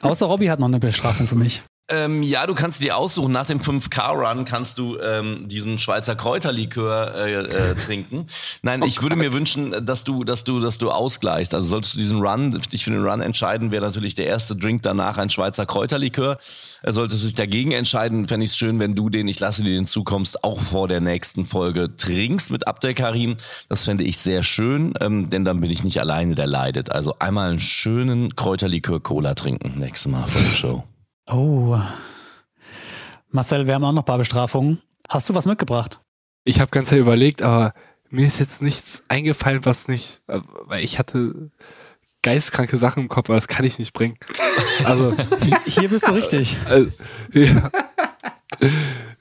Außer Robby hat noch eine Bestrafung für mich. Ähm, ja, du kannst dir aussuchen. Nach dem 5K-Run kannst du ähm, diesen Schweizer Kräuterlikör äh, äh, trinken. Nein, ich würde mir wünschen, dass du, dass du, dass du ausgleichst. Also solltest du diesen Run, dich für den Run entscheiden, wäre natürlich der erste Drink danach ein Schweizer Kräuterlikör. Äh, solltest du dich dagegen entscheiden, fände ich es schön, wenn du den, ich lasse dir den zukommst, auch vor der nächsten Folge trinkst mit Abdel Karim. Das fände ich sehr schön, ähm, denn dann bin ich nicht alleine, der leidet. Also einmal einen schönen Kräuterlikör Cola trinken nächstes Mal vor der Show. Oh. Marcel, wir haben auch noch ein paar Bestrafungen. Hast du was mitgebracht? Ich habe ganz überlegt, aber mir ist jetzt nichts eingefallen, was nicht, äh, weil ich hatte geistkranke Sachen im Kopf, aber das kann ich nicht bringen. Also, Hier bist du richtig. äh, ja.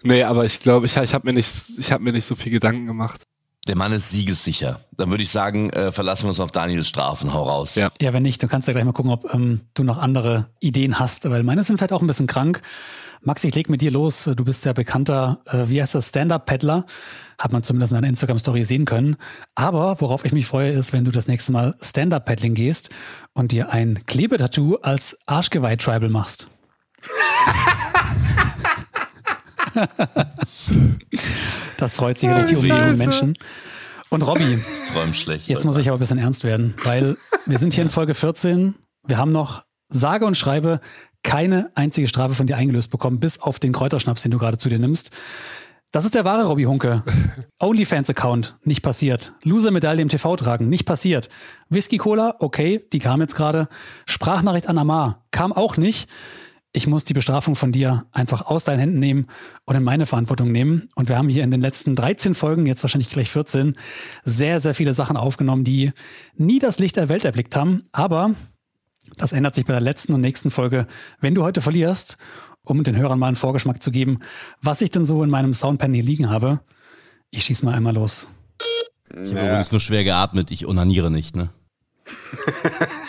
Nee, aber ich glaube, ich, ich habe mir nicht, ich habe mir nicht so viel Gedanken gemacht. Der Mann ist siegessicher. Dann würde ich sagen, äh, verlassen wir uns auf Daniels Strafen. Hau raus. Ja. Ja, wenn nicht, du kannst ja gleich mal gucken, ob ähm, du noch andere Ideen hast, weil meine sind vielleicht auch ein bisschen krank. Max, ich leg mit dir los. Du bist ja bekannter, äh, wie heißt das, Stand-Up-Paddler. Hat man zumindest in deiner Instagram-Story sehen können. Aber worauf ich mich freue, ist, wenn du das nächste Mal Stand-Up-Paddling gehst und dir ein Klebetattoo als Arschgeweih-Tribal machst. das freut sicherlich die umliegenden Menschen. Und Robby, Träum schlecht. Jetzt muss ich aber ein bisschen ernst werden, weil wir sind hier in Folge 14. Wir haben noch sage und schreibe keine einzige Strafe von dir eingelöst bekommen, bis auf den Kräuterschnaps, den du gerade zu dir nimmst. Das ist der wahre Robby Hunke. OnlyFans-Account, nicht passiert. Loser-Medaille im TV tragen, nicht passiert. Whisky Cola, okay, die kam jetzt gerade. Sprachnachricht an Amar, kam auch nicht. Ich muss die Bestrafung von dir einfach aus deinen Händen nehmen und in meine Verantwortung nehmen. Und wir haben hier in den letzten 13 Folgen, jetzt wahrscheinlich gleich 14, sehr, sehr viele Sachen aufgenommen, die nie das Licht der Welt erblickt haben. Aber das ändert sich bei der letzten und nächsten Folge. Wenn du heute verlierst, um den Hörern mal einen Vorgeschmack zu geben, was ich denn so in meinem Soundpan hier liegen habe, ich schieß mal einmal los. Ich habe übrigens nur schwer geatmet. Ich onaniere nicht, ne?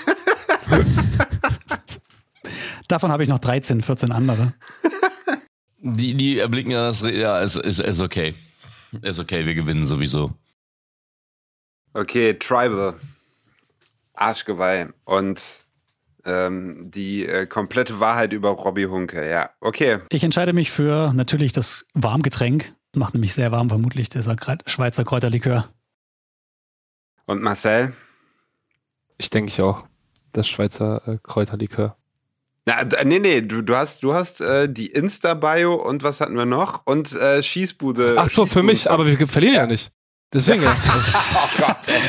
Davon habe ich noch 13, 14 andere. Die, die erblicken ja das. Ja, ist, ist, ist okay. Ist okay, wir gewinnen sowieso. Okay, Tribal. Arschgeweih. Und ähm, die äh, komplette Wahrheit über Robbie Hunke. Ja, okay. Ich entscheide mich für natürlich das Warmgetränk. Macht nämlich sehr warm, vermutlich, dieser Kre- Schweizer Kräuterlikör. Und Marcel? Ich denke ich auch. Das Schweizer äh, Kräuterlikör. Na, d- nee, nee, du, du hast, du hast äh, die Insta-Bio und was hatten wir noch? Und äh, Schießbude. Ach so, für mich, aber wir verlieren ja nicht. Deswegen. ja. Oh Gott, ey.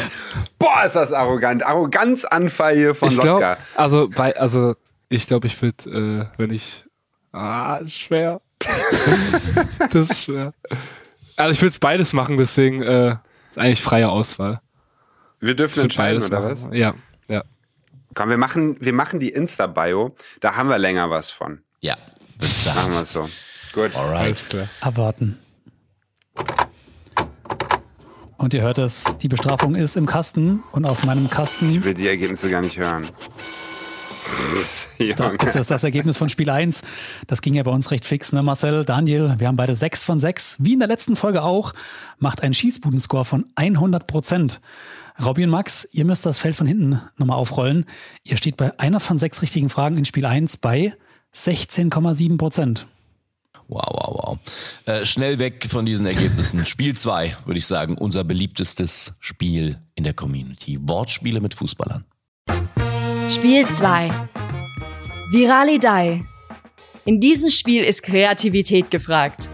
Boah, ist das arrogant. Arroganzanfall hier von ich Lotka. glaube, also bei, also ich glaube, ich würde, äh, wenn ich, ah, ist schwer. das ist schwer. Also ich will es beides machen, deswegen äh, ist eigentlich freie Auswahl. Wir dürfen entscheiden, oder machen. was? Ja. Komm, wir machen, wir machen die Insta-Bio. Da haben wir länger was von. Ja, würde ich Machen wir es so. Gut. Alright. Alles klar. Abwarten. Und ihr hört es, die Bestrafung ist im Kasten und aus meinem Kasten Ich will die Ergebnisse gar nicht hören. Das ist das Ergebnis von Spiel 1. Das ging ja bei uns recht fix, ne, Marcel, Daniel. Wir haben beide 6 von 6. Wie in der letzten Folge auch, macht ein Schießbudenscore von 100 Prozent. Robby und Max, ihr müsst das Feld von hinten nochmal aufrollen. Ihr steht bei einer von sechs richtigen Fragen in Spiel 1 bei 16,7 Prozent. Wow, wow, wow. Äh, schnell weg von diesen Ergebnissen. Spiel 2, würde ich sagen, unser beliebtestes Spiel in der Community. Wortspiele mit Fußballern. Spiel 2. Viralidei. In diesem Spiel ist Kreativität gefragt.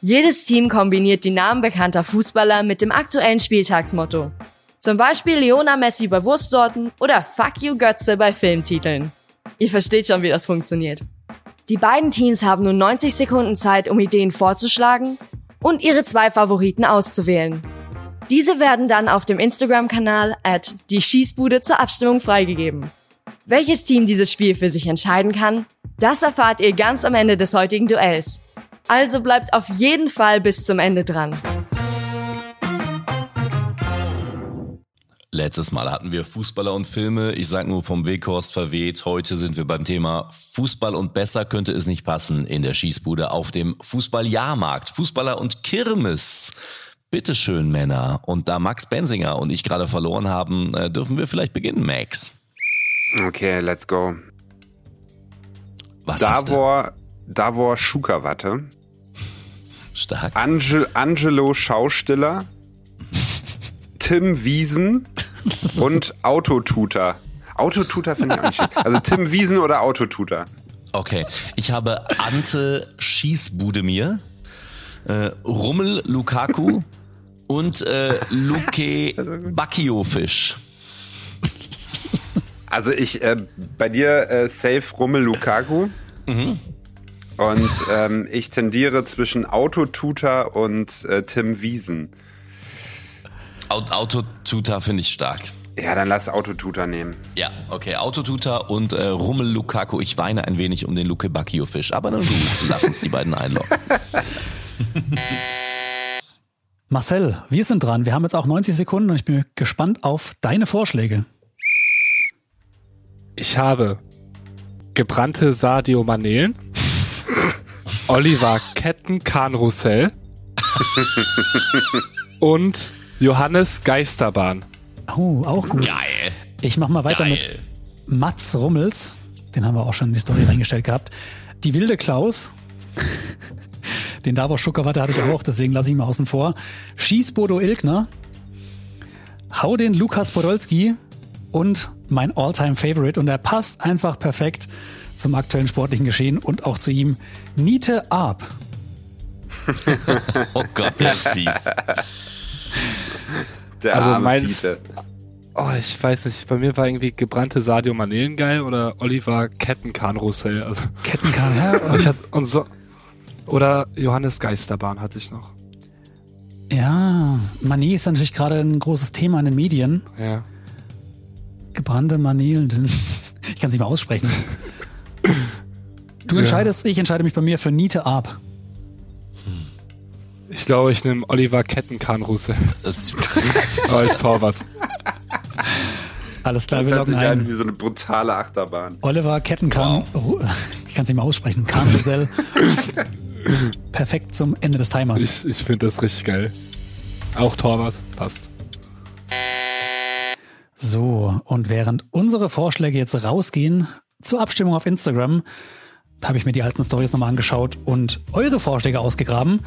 Jedes Team kombiniert die Namen bekannter Fußballer mit dem aktuellen Spieltagsmotto. Zum Beispiel Leona Messi bei Wurstsorten oder Fuck You Götze bei Filmtiteln. Ihr versteht schon, wie das funktioniert. Die beiden Teams haben nun 90 Sekunden Zeit, um Ideen vorzuschlagen und ihre zwei Favoriten auszuwählen. Diese werden dann auf dem Instagram-Kanal at die Schießbude zur Abstimmung freigegeben. Welches Team dieses Spiel für sich entscheiden kann, das erfahrt ihr ganz am Ende des heutigen Duells. Also bleibt auf jeden Fall bis zum Ende dran. Letztes Mal hatten wir Fußballer und Filme. Ich sag nur vom Weghorst verweht. Heute sind wir beim Thema Fußball und besser könnte es nicht passen in der Schießbude auf dem Fußballjahrmarkt. Fußballer und Kirmes. Bitteschön, Männer. Und da Max Bensinger und ich gerade verloren haben, äh, dürfen wir vielleicht beginnen, Max. Okay, let's go. Was Davor, Davor Schukawatte. Stark. Ange Angelo Schaustiller. Tim Wiesen und Autotutor. Autotutor finde ich auch nicht schlecht. Also Tim Wiesen oder Autotutor. Okay, ich habe Ante Schießbudemir, äh, Rummel Lukaku und äh, Luke Bacchio-Fisch. Also ich, äh, bei dir äh, safe Rummel Lukaku. Und ähm, ich tendiere zwischen Autotutor und äh, Tim Wiesen. Aut- Autotuta finde ich stark. Ja, dann lass Autotutor nehmen. Ja, okay, Autotuta und äh, Rummel Lukaku. Ich weine ein wenig um den Luke Bacchio-Fisch, aber na gut, lass uns die beiden einloggen. Marcel, wir sind dran. Wir haben jetzt auch 90 Sekunden und ich bin gespannt auf deine Vorschläge. Ich habe gebrannte Sadio Manelen, Oliver Ketten Kahnrussell und Johannes Geisterbahn. Oh, auch gut. Geil. Ich mache mal weiter mit Geil. Mats Rummels. Den haben wir auch schon in die Story reingestellt gehabt. Die wilde Klaus. Den Davos Schuckerwatte hatte ich auch, deswegen lasse ich ihn mal außen vor. Schieß Bodo Ilgner. Hau den Lukas Podolski. Und mein Alltime favorite Und er passt einfach perfekt zum aktuellen sportlichen Geschehen und auch zu ihm. Niete Arp. Oh Gott, der ist fies. Der Also arme mein- Fiete. Oh, ich weiß nicht, bei mir war irgendwie gebrannte Sadio Manelen geil oder Oliver Ketten Kahnrussell. Also, Kettenkahn, ja, ich hatte, und so, oder Johannes Geisterbahn hatte ich noch. ja, Manie ist natürlich gerade ein großes Thema in den Medien. Ja. Gebrannte Manelen. Ich kann es nicht mal aussprechen. Du entscheidest, ich entscheide mich bei mir für Niete Arp. Ich glaube, ich nehme Oliver Ketten Kahnrussell Das, als Torwart. Alles klar, Das wir loggen ein. wie so eine brutale Achterbahn. Oliver Kettenkahn. Oh, ich kann es nicht mal aussprechen. Kahngesell. Perfekt zum Ende des Timers. Ich, ich finde das richtig geil. Auch Torwart, passt. So, und während unsere Vorschläge jetzt rausgehen zur Abstimmung auf Instagram, habe ich mir die alten Stories nochmal angeschaut und eure Vorschläge ausgegraben.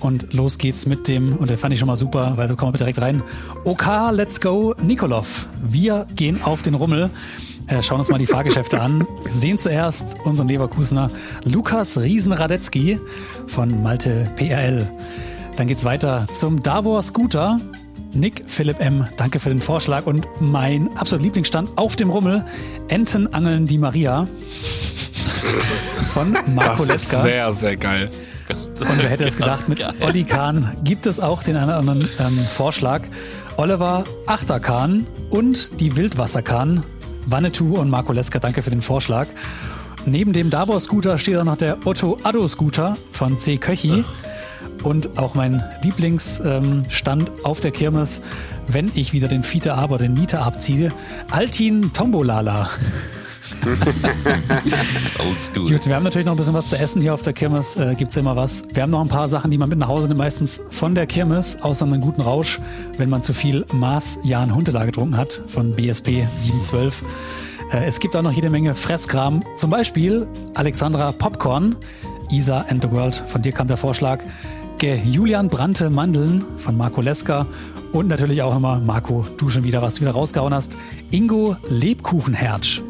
Und los geht's mit dem, und den fand ich schon mal super, weil da kommen wir direkt rein. OK, let's go, Nikolov. Wir gehen auf den Rummel. Äh, schauen uns mal die Fahrgeschäfte an. Sehen zuerst unseren Leverkusener Lukas Riesen-Radetzky von Malte PRL. Dann geht's weiter zum Davor Scooter. Nick Philipp M., danke für den Vorschlag und mein absoluter Lieblingsstand auf dem Rummel, Entenangeln die Maria von Marco Das ist Leska. sehr, sehr geil. Und wer hätte es gedacht, mit Geil. Olli Kahn gibt es auch den einen oder anderen ähm, Vorschlag. Oliver Achterkahn und die Wildwasserkahn, Wannetu und Marco Leska, danke für den Vorschlag. Neben dem Davor-Scooter steht auch noch der Otto Addo-Scooter von C. Köchi. Und auch mein Lieblingsstand auf der Kirmes, wenn ich wieder den Fiete Aber, den Mieter abziehe, Altin Tombolala. Oldschool. Gut, wir haben natürlich noch ein bisschen was zu essen hier auf der Kirmes. Äh, Gibt es immer was. Wir haben noch ein paar Sachen, die man mit nach Hause nimmt, meistens von der Kirmes, außer einen guten Rausch, wenn man zu viel Maß Jan Huntelaar getrunken hat von BSP 712. Äh, es gibt auch noch jede Menge Fresskram. Zum Beispiel Alexandra Popcorn, Isa and the World. Von dir kam der Vorschlag. Ge Julian Brannte Mandeln von Marco Leska und natürlich auch immer Marco, du schon wieder, was du wieder rausgehauen hast. Ingo Lebkuchenherz.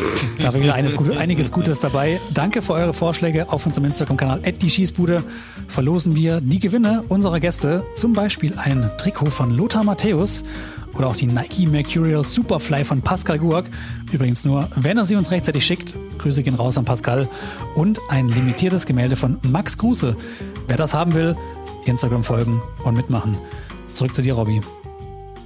Da war wieder eines, einiges Gutes dabei. Danke für eure Vorschläge auf unserem Instagram-Kanal die Schießbude. Verlosen wir die Gewinne unserer Gäste. Zum Beispiel ein Trikot von Lothar Matthäus oder auch die Nike Mercurial Superfly von Pascal Guak. Übrigens nur, wenn er sie uns rechtzeitig schickt. Grüße gehen raus an Pascal. Und ein limitiertes Gemälde von Max Kruse. Wer das haben will, Instagram folgen und mitmachen. Zurück zu dir, Robby.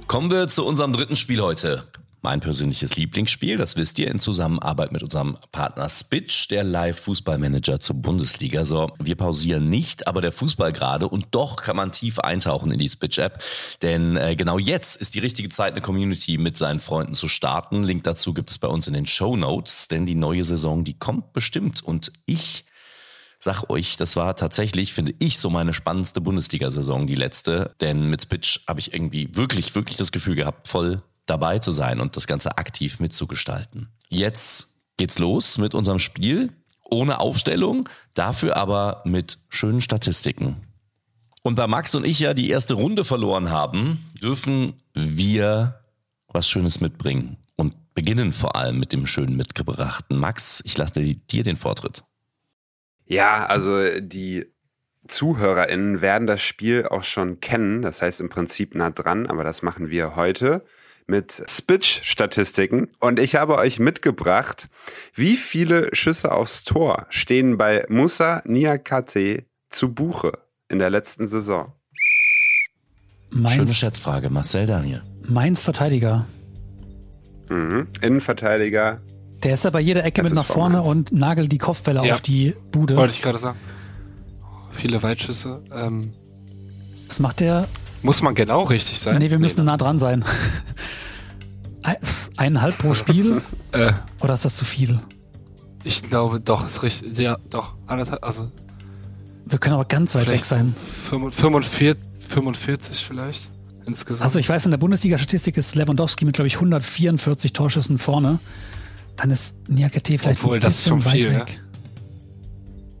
Kommen wir zu unserem dritten Spiel heute. Mein persönliches Lieblingsspiel, das wisst ihr, in Zusammenarbeit mit unserem Partner Spitch, der Live-Fußballmanager zur Bundesliga. So, wir pausieren nicht, aber der Fußball gerade und doch kann man tief eintauchen in die Spitch-App. Denn äh, genau jetzt ist die richtige Zeit, eine Community mit seinen Freunden zu starten. Link dazu gibt es bei uns in den Show Notes, denn die neue Saison, die kommt bestimmt. Und ich sag euch, das war tatsächlich, finde ich, so meine spannendste Bundesliga-Saison, die letzte. Denn mit Spitch habe ich irgendwie wirklich, wirklich das Gefühl gehabt, voll dabei zu sein und das Ganze aktiv mitzugestalten. Jetzt geht's los mit unserem Spiel. Ohne Aufstellung, dafür aber mit schönen Statistiken. Und da Max und ich ja die erste Runde verloren haben, dürfen wir was Schönes mitbringen. Und beginnen vor allem mit dem schönen Mitgebrachten. Max, ich lasse dir den Vortritt. Ja, also die ZuhörerInnen werden das Spiel auch schon kennen. Das heißt im Prinzip nah dran, aber das machen wir heute mit Spitch-Statistiken. Und ich habe euch mitgebracht, wie viele Schüsse aufs Tor stehen bei Musa Niakate zu Buche in der letzten Saison. Schöne Mainz, Schätzfrage, Marcel Daniel. Mainz Verteidiger. Mhm. Innenverteidiger. Der ist ja bei jeder Ecke Das mit nach vorne Vormanns. und nagelt die Kopfbälle Ja. auf die Bude. Wollte ich gerade sagen. Viele Weitschüsse. Ähm, Was macht der? Muss man genau richtig sein? Nee, wir müssen nah dran sein. Ein- Eineinhalb pro Spiel? Äh, Oder ist das zu viel? ich glaube, doch, ist richtig. Ja, doch. Anderthalb, also Wir können aber ganz weit weg sein. 45, 45 vielleicht insgesamt. Also ich weiß, in der Bundesliga-Statistik ist Lewandowski mit, glaube ich, 144 Torschüssen vorne. Dann ist Niakate vielleicht Obwohl, ein das ist bisschen schon weit viel, weg.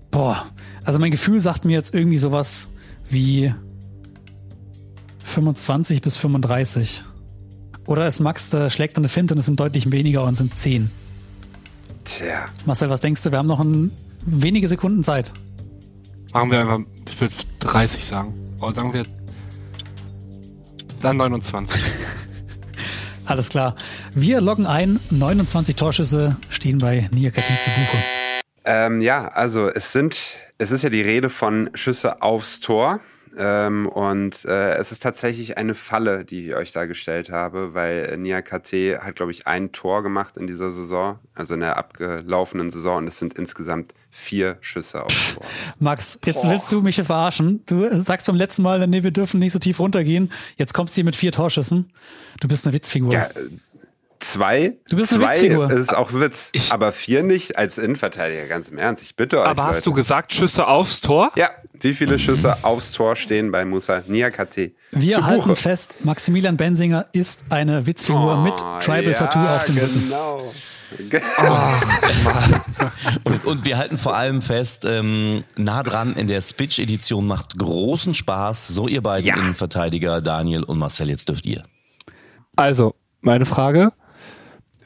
Boah, also mein Gefühl sagt mir jetzt irgendwie sowas wie 25 bis 35. Oder ist Max, da schlägt eine Finte und es sind deutlich weniger und es sind 10. Tja. Marcel, was denkst du? Wir haben noch ein, wenige Sekunden Zeit. Machen wir einfach, ich würde 30 sagen. Oder sagen wir dann 29. Alles klar. Wir loggen ein. 29 Torschüsse stehen bei Niakate zu Buche. Ähm, ja, also es sind, es ist ja die Rede von Schüsse aufs Tor. Ähm, und äh, es ist tatsächlich eine Falle, die ich euch da gestellt habe, weil Nia KT hat, glaube ich, ein Tor gemacht in dieser Saison, also in der abgelaufenen Saison, und es sind insgesamt vier Schüsse Tor. Max, jetzt willst du mich verarschen. Du sagst beim letzten Mal, nee, wir dürfen nicht so tief runtergehen. Jetzt kommst du hier mit vier Torschüssen. Du bist eine Witzfigur. Ja, Zwei? Du bist eine zwei Witzfigur. ist auch Witz. Ich- aber vier nicht als Innenverteidiger, ganz im Ernst. Ich bitte euch. Aber hast Leute. du gesagt, Schüsse aufs Tor? Ja, wie viele Schüsse aufs Tor stehen bei Musa Niakate? Wir zu halten Buche? fest, Maximilian Bensinger ist eine Witzfigur mit Tribal Oh, ja, Tattoo auf dem Rücken. Genau. Und, und wir halten vor allem fest, ähm, nah dran in der Spitch-Edition macht großen Spaß. So ihr beiden Ja. Innenverteidiger, Daniel und Marcel, jetzt dürft ihr. Also, meine Frage.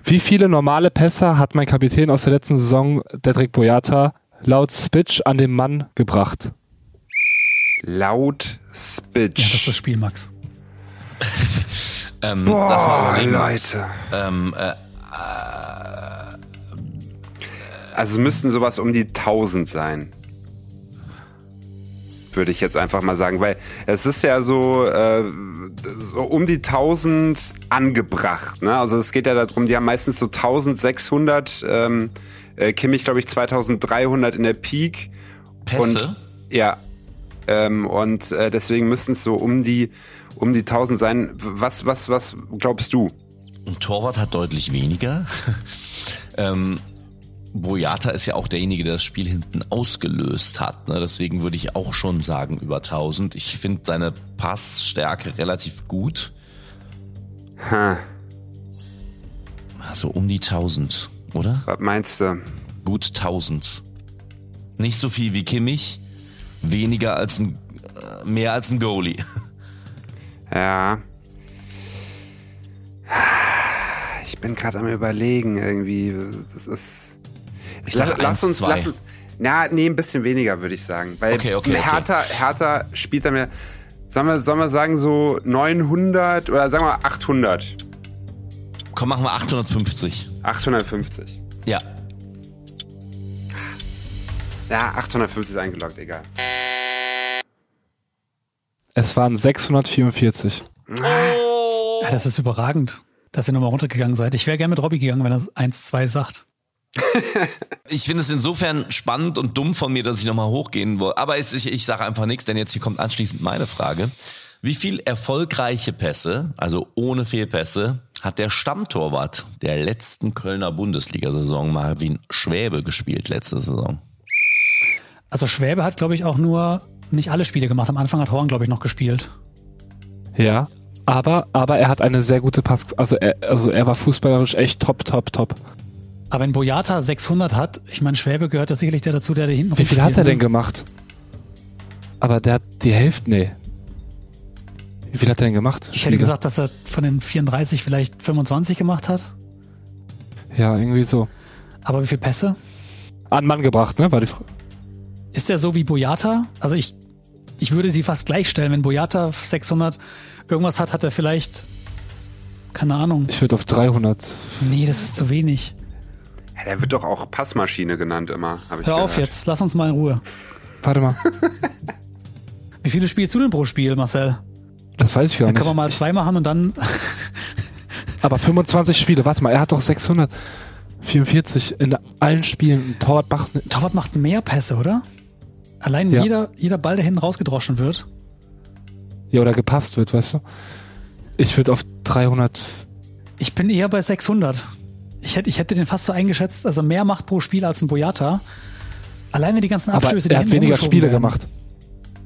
Wie viele normale Pässe hat mein Kapitän aus der letzten Saison, Dedrick Boyata, laut Spitch an den Mann gebracht? Laut Spitch. Ja, das ist das Spiel, Max. Ähm, Boah. Leute. Ähm, äh, Also es müssten sowas um die 1000 sein. Würde ich jetzt einfach mal sagen, weil es ist ja so, äh, so um die 1000 angebracht. Ne? Also es geht ja darum, die haben meistens so 1600, ähm, äh, Kimmich glaube ich 2300 in der Peak. Pässe? Und, ja. Ähm, und äh, deswegen müssten es so um die, um die 1000 sein. Was, was, was glaubst du? Ein Torwart hat deutlich weniger. Ähm, Boyata ist ja auch derjenige, der das Spiel hinten ausgelöst hat. Ne? Deswegen würde ich auch schon sagen über 1000. Ich finde seine Passstärke relativ gut. Ha, Also um die 1000, oder? was meinst du? Gut 1000. Nicht so viel wie Kimmich, weniger als ein, äh, mehr als ein Goalie. Ja. Ich bin gerade am überlegen irgendwie. Das ist. Ich sag lass, lass 1, uns, 2. lass uns. Na, nee, ein bisschen weniger, würde ich sagen. Weil Okay, okay, okay. Hertha, Hertha spielt dann mehr. Sollen wir, sollen wir sagen, so 900 oder sagen wir 800? Komm, machen wir 850. 850. Ja. Ja, 850 ist eingeloggt, egal. Es waren 644. Ja, das ist überragend, dass ihr nochmal runtergegangen seid. Ich wäre gerne mit Robby gegangen, wenn er 1-2 sagt. Ich finde es insofern spannend und dumm von mir, dass ich nochmal hochgehen wollte. Aber es, ich, ich sage einfach nichts, denn jetzt hier kommt anschließend meine Frage. Wie viel erfolgreiche Pässe, also ohne Fehlpässe, hat der Stammtorwart der letzten Kölner Bundesliga-Saison Marvin Schwäbe gespielt letzte Saison? Also Schwäbe hat, glaube ich, auch nur nicht alle Spiele gemacht. Am Anfang hat Horn, glaube ich, noch gespielt. Ja. Aber, aber er hat eine sehr gute Pass, also er, also er war fußballerisch echt top, top, top. Aber wenn Boyata 600 hat, ich meine, Schwäbe gehört ja sicherlich der dazu, der da hinten Wie viel hat er denn gemacht? Aber der hat die Hälfte, nee. Wie viel hat er denn gemacht? Ich hätte gesagt, dass er von den 34 vielleicht 25 gemacht hat. Ja, irgendwie so. Aber wie viel Pässe? An Mann gebracht, ne? War die Frage. Ist er so wie Boyata? Also ich, ich würde sie fast gleichstellen. Wenn Boyata 600 irgendwas hat, hat er vielleicht, keine Ahnung. Ich würde auf 300. Nee, das ist zu wenig. Ja, der wird doch auch Passmaschine genannt immer, habe ich Hör auf gehört. jetzt, lass uns mal in Ruhe. Warte mal. Wie viele spielst du denn pro Spiel, Marcel? Das weiß ich gar Dann nicht. können wir mal zwei machen und dann. Aber 25 Spiele, warte mal, er hat doch 644 in allen Spielen. Torwart macht, Torwart macht mehr Pässe, oder? Allein Ja. jeder, jeder Ball, der hinten rausgedroschen wird. ja, oder gepasst wird, weißt du? Ich würde auf 300. Ich bin eher bei 600. Ich hätte, ich hätte den fast so eingeschätzt, also mehr macht pro Spiel als ein Boyata. Alleine die ganzen Aber Abstöße, die er hat weniger Spiele werden. gemacht.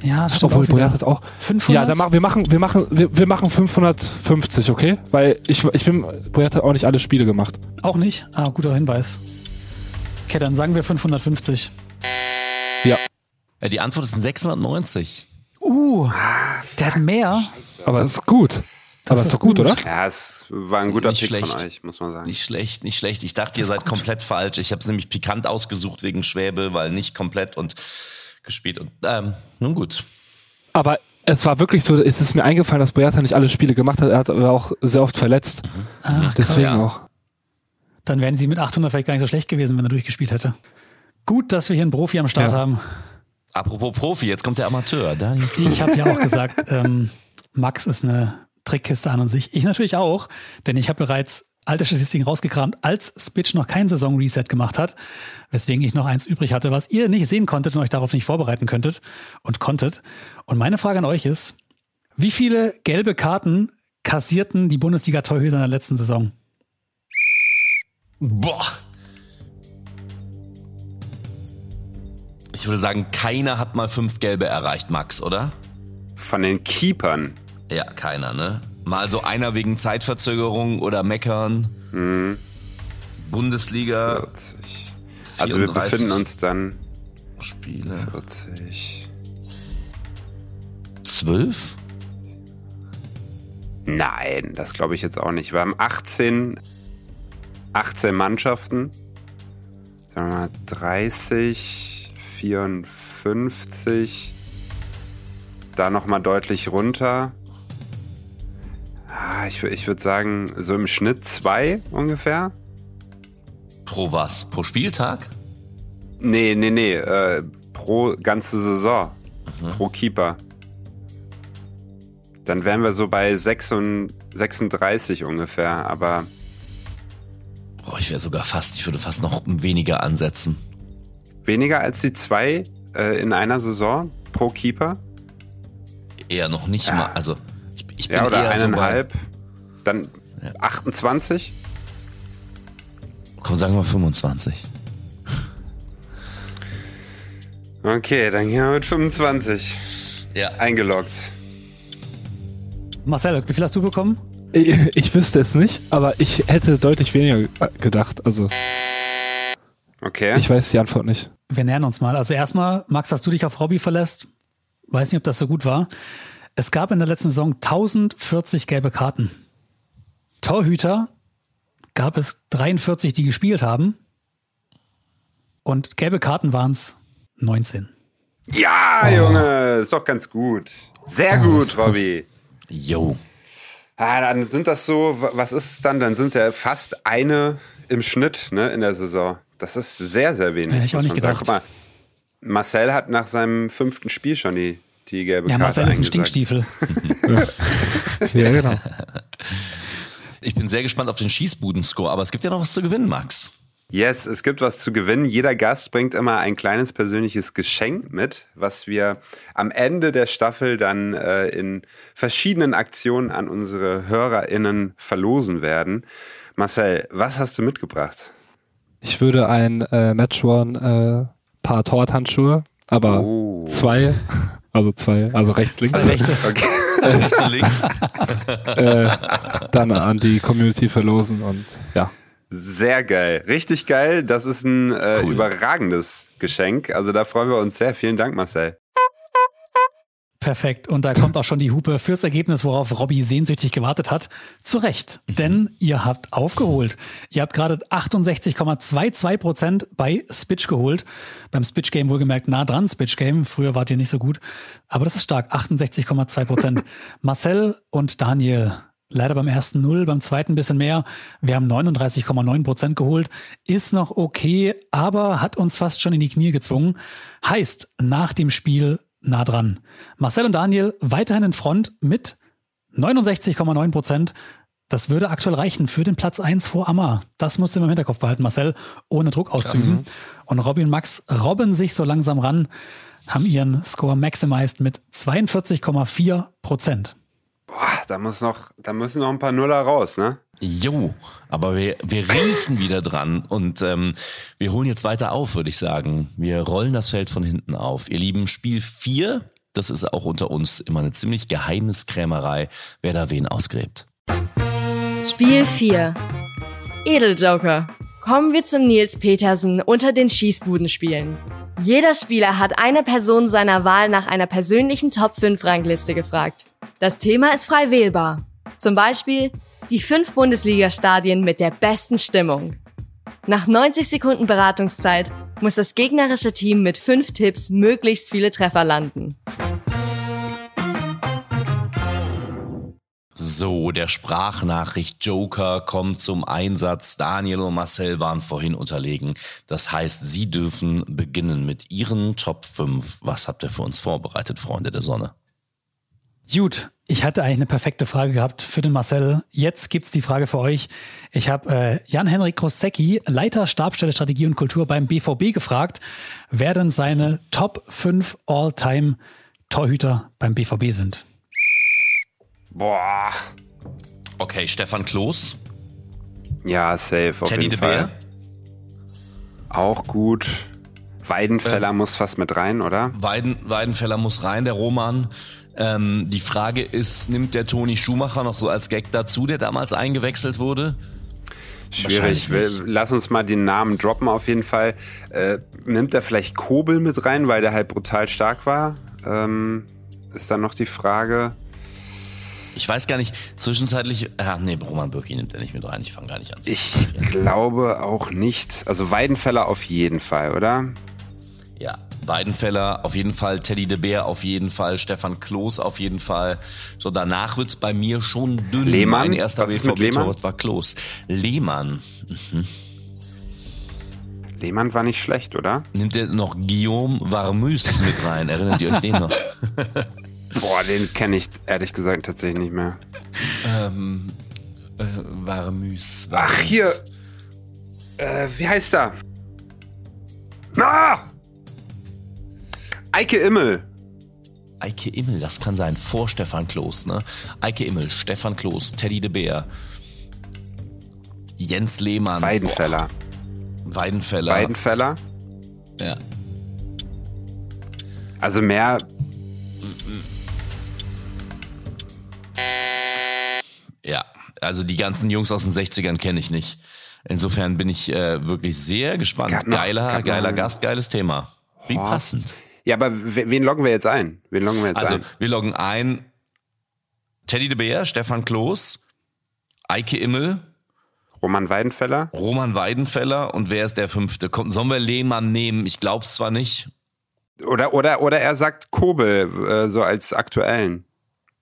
Ja, das stimmt Obwohl, auch wieder. Boyat hat auch. 500? Ja, dann machen wir machen wir machen wir, wir machen 550, okay? Weil ich ich bin Boyat hat auch nicht alle Spiele gemacht. Auch nicht? Ah, guter Hinweis. Okay, dann sagen wir 550. Ja, Ja, die Antwort ist ein 690. Uh, der hat mehr. aber das ist gut. Aber ist ist doch gut, gut. oder? Ja, es war ein guter Nicht Pick schlecht. von euch, muss man sagen. Nicht schlecht, nicht schlecht. Ich dachte, ihr seid komplett falsch. Ich habe es nämlich pikant ausgesucht wegen Schwäbe, weil nicht komplett und gespielt. Und ähm, nun gut. Aber es war wirklich so, es ist mir eingefallen, dass Boyata nicht alle Spiele gemacht hat. Er hat aber auch sehr oft verletzt. Ach, Deswegen krass. auch. Dann wären sie mit 800 vielleicht gar nicht so schlecht gewesen, wenn er durchgespielt hätte. Gut, dass wir hier einen Profi am Start Ja. haben. Apropos Profi, jetzt kommt der Amateur. Daniel. Ich habe ja auch gesagt, ähm, Max ist eine Trickkiste an und sich. Ich natürlich auch, denn ich habe bereits alte Statistiken rausgekramt, als Spitch noch kein Saison-Reset gemacht hat, weswegen ich noch eins übrig hatte, was ihr nicht sehen konntet und euch darauf nicht vorbereiten könntet und konntet. Und meine Frage an euch ist, wie viele gelbe Karten kassierten die Bundesliga-Torhüter in der letzten Saison? Boah. Ich würde sagen, keiner hat mal fünf Gelbe erreicht, Max, oder? Von den Keepern. Ja, keiner, ne? Mal so einer wegen Zeitverzögerung oder Meckern. Bundesliga 40. Also wir 34. befinden uns dann Spiele. 40. Zwölf? Nein, das glaube ich jetzt auch nicht. Wir haben 18, 18 Mannschaften. Sagen wir mal 30, 54. Da nochmal deutlich runter. Ah, Ich, ich würde sagen, so im Schnitt zwei ungefähr. Pro was? Pro Spieltag? Nee, nee, nee. Äh, pro ganze Saison. Pro Keeper. Dann wären wir so bei 36 36 ungefähr. Aber Boah, ich wäre sogar fast, ich würde fast noch weniger ansetzen. weniger als die zwei äh, in einer Saison pro Keeper. Eher noch nicht Ja. mal. Also, ich, bin Ja, oder eher so eineinhalb. Dann Ja. 28. Komm, Komm, sagen wir 25. Okay, dann gehen wir mit 25. Ja. Eingeloggt. Marcel, wie viel hast du bekommen? Ich, ich wüsste es nicht, aber ich hätte deutlich weniger gedacht. Also Okay. ich weiß die Antwort nicht. Wir nähern uns mal. Also erstmal, Max, dass du dich auf Robbie verlässt. Weiß nicht, ob das so gut war. Es gab in der letzten Saison 1040 gelbe Karten. Torhüter gab es 43, die gespielt haben. Und gelbe Karten waren es 19. ja, Junge, ist doch ganz gut. Sehr gut, Robby. Yo. Ah, dann sind das so, wa- was ist es dann? Dann sind es ja fast eine im Schnitt ne, in der Saison. Das ist sehr, sehr wenig. Hätte ich auch nicht gedacht. Guck mal, Marcel hat nach seinem fünften Spiel schon die, die gelbe Ja, Karte Marcel ist ein. Stinkstiefel. Ja, genau. Ich bin sehr gespannt auf den Schießbuden-Score, aber es gibt ja noch was zu gewinnen, Max. Yes, es gibt was zu gewinnen. Jeder Gast bringt immer ein kleines persönliches Geschenk mit, was wir am Ende der Staffel dann äh, in verschiedenen Aktionen an unsere HörerInnen verlosen werden. Marcel, was hast du mitgebracht? Ich würde ein äh, Match One äh, Paar Torwarthandschuhe, aber Oh. zwei, also zwei, also rechts, links, Zwei Rechte. Okay. Rechts und links. äh, dann an die Community verlosen und ja. Sehr geil. Richtig geil. Das ist ein äh, Cool. überragendes Geschenk. Also da freuen wir uns sehr. Vielen Dank, Marcel. Perfekt. Und da kommt auch schon die Hupe fürs Ergebnis, worauf Robby sehnsüchtig gewartet hat. Zu Recht, denn ihr habt aufgeholt. Ihr habt gerade 68,22 Prozent bei Spitch geholt. Beim Spitch Game wohlgemerkt nah dran, Spitch Game. Früher wart ihr nicht so gut. Aber das ist stark. 68,2 Prozent. Marcel und Daniel. Leider beim ersten Null, beim zweiten ein bisschen mehr. Wir haben 39,9 Prozent geholt. Ist noch okay, aber hat uns fast schon in die Knie gezwungen. Heißt, nach dem Spiel nah dran. Marcel und Daniel weiterhin in Front mit 69,9 Prozent. Das würde aktuell reichen für den Platz 1 vor Amma. Das musst du im Hinterkopf behalten, Marcel, ohne Druck auszuüben. Und Robin und Max robben sich so langsam ran, haben ihren Score maximized mit 42,4 Prozent. Boah, da, muss noch, da müssen noch ein paar Nuller raus, ne? Jo, aber wir, wir riechen wieder dran und ähm, wir holen jetzt weiter auf, würde ich sagen. Wir rollen das Feld von hinten auf. Ihr Lieben, Spiel 4, das ist auch unter uns immer eine ziemlich Geheimniskrämerei, wer da wen ausgräbt. Spiel 4. Edeljoker. Kommen wir zum Nils Petersen unter den Schießbudenspielen. Jeder Spieler hat eine Person seiner Wahl nach einer persönlichen Top 5 Rangliste gefragt. Das Thema ist frei wählbar. Zum Beispiel die fünf Bundesliga-Stadien mit der besten Stimmung. Nach 90 Sekunden Beratungszeit muss das gegnerische Team mit fünf Tipps möglichst viele Treffer landen. So, der Sprachnachricht Joker kommt zum Einsatz. Daniel und Marcel waren vorhin unterlegen. Das heißt, sie dürfen beginnen mit ihren Top 5. Was habt ihr für uns vorbereitet, Freunde der Sonne? Gut, ich hatte eigentlich eine perfekte Frage gehabt für den Marcel. Jetzt gibt's die Frage für euch. Ich habe äh, Jan-Henrik Krosecki, Leiter Stabstelle Strategie und Kultur beim BVB, gefragt, wer denn seine Top 5 All-Time Torhüter beim BVB sind. Boah. Okay, Stefan Kloß, Ja, safe auf Teddy jeden de Fall. Beer, Auch gut. Weidenfeller muss fast mit rein, oder? Weiden, Weidenfeller muss rein, der Roman. Ähm, die Frage ist, nimmt der Toni Schumacher noch so als Gag dazu, der damals eingewechselt wurde? Schwierig. Lass uns mal den Namen droppen auf jeden Fall. Äh, nimmt er vielleicht Kobel mit rein, weil der halt brutal stark war? Ähm, ist dann noch die Frage. Ich weiß gar nicht, zwischenzeitlich, ah, nee, Roman Bürki nimmt er nicht mit rein, ich fange gar nicht an. Ich glaube auch nicht. Also Weidenfeller auf jeden Fall, oder? Ja, Weidenfeller auf jeden Fall, Teddy de Beer auf jeden Fall, Stefan Kloß auf jeden Fall. So, danach wird's bei mir schon dünn. Lehmann? Mein erster Was ist mit Lehmann? War Kloß. Lehmann. Lehmann war nicht schlecht, oder? Nimmt er noch Guillaume Varmus mit rein? Erinnert ihr euch den noch? Boah, den kenne ich ehrlich gesagt tatsächlich nicht mehr. ähm, äh, Varmus. Ach, hier. Äh, wie heißt er? Na! Eike Immel. Eike Immel, das kann sein, vor Stefan Kloß, ne? Eike Immel, Stefan Kloß, Teddy de Beer, Jens Lehmann. Weidenfeller. Weidenfeller. Weidenfeller. Ja. Also mehr. Ja, also die ganzen Jungs aus den 60ern kenne ich nicht. Insofern bin ich äh, wirklich sehr gespannt. Noch- geiler, geiler Gast, geiles Thema. Wie Horst. passend. Ja, aber we- wen loggen wir jetzt ein? Wen loggen wir jetzt Also ein? wir loggen ein Teddy de Beer, Stefan Kloß, Eike Immel, Roman Weidenfeller? Roman Weidenfeller und wer ist der fünfte? Kommt, sollen wir Lehmann nehmen? Ich glaube es zwar nicht. Oder, oder, oder er sagt Kobel, äh, so als aktuellen.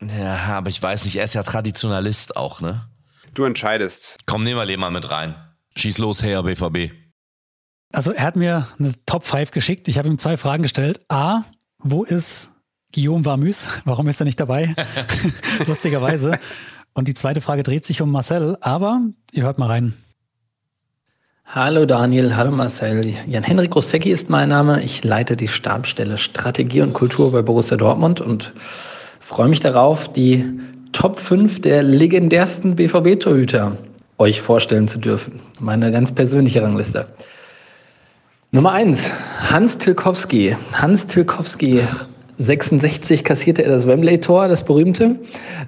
Ja, aber ich weiß nicht, er ist ja Traditionalist auch, ne? Du entscheidest. Komm, nehmen wir Lehmann mit rein. Schieß los, her, BVB. Also er hat mir eine Top 5 geschickt. Ich habe ihm zwei Fragen gestellt. A, wo ist Guillaume Varmus? Warum ist er nicht dabei? Lustigerweise. Und die zweite Frage dreht sich um Marcel, aber ihr hört mal rein. Hallo Daniel, hallo Marcel. Jan-Henrik Rosecki ist mein Name. Ich leite die Stabsstelle Strategie und Kultur bei Borussia Dortmund und freue mich darauf, die Top 5 der legendärsten BVB-Torhüter euch vorstellen zu dürfen. Meine ganz persönliche Rangliste. Nummer 1, Hans Tilkowski. Hans Tilkowski, 66 kassierte er das Wembley-Tor, das berühmte.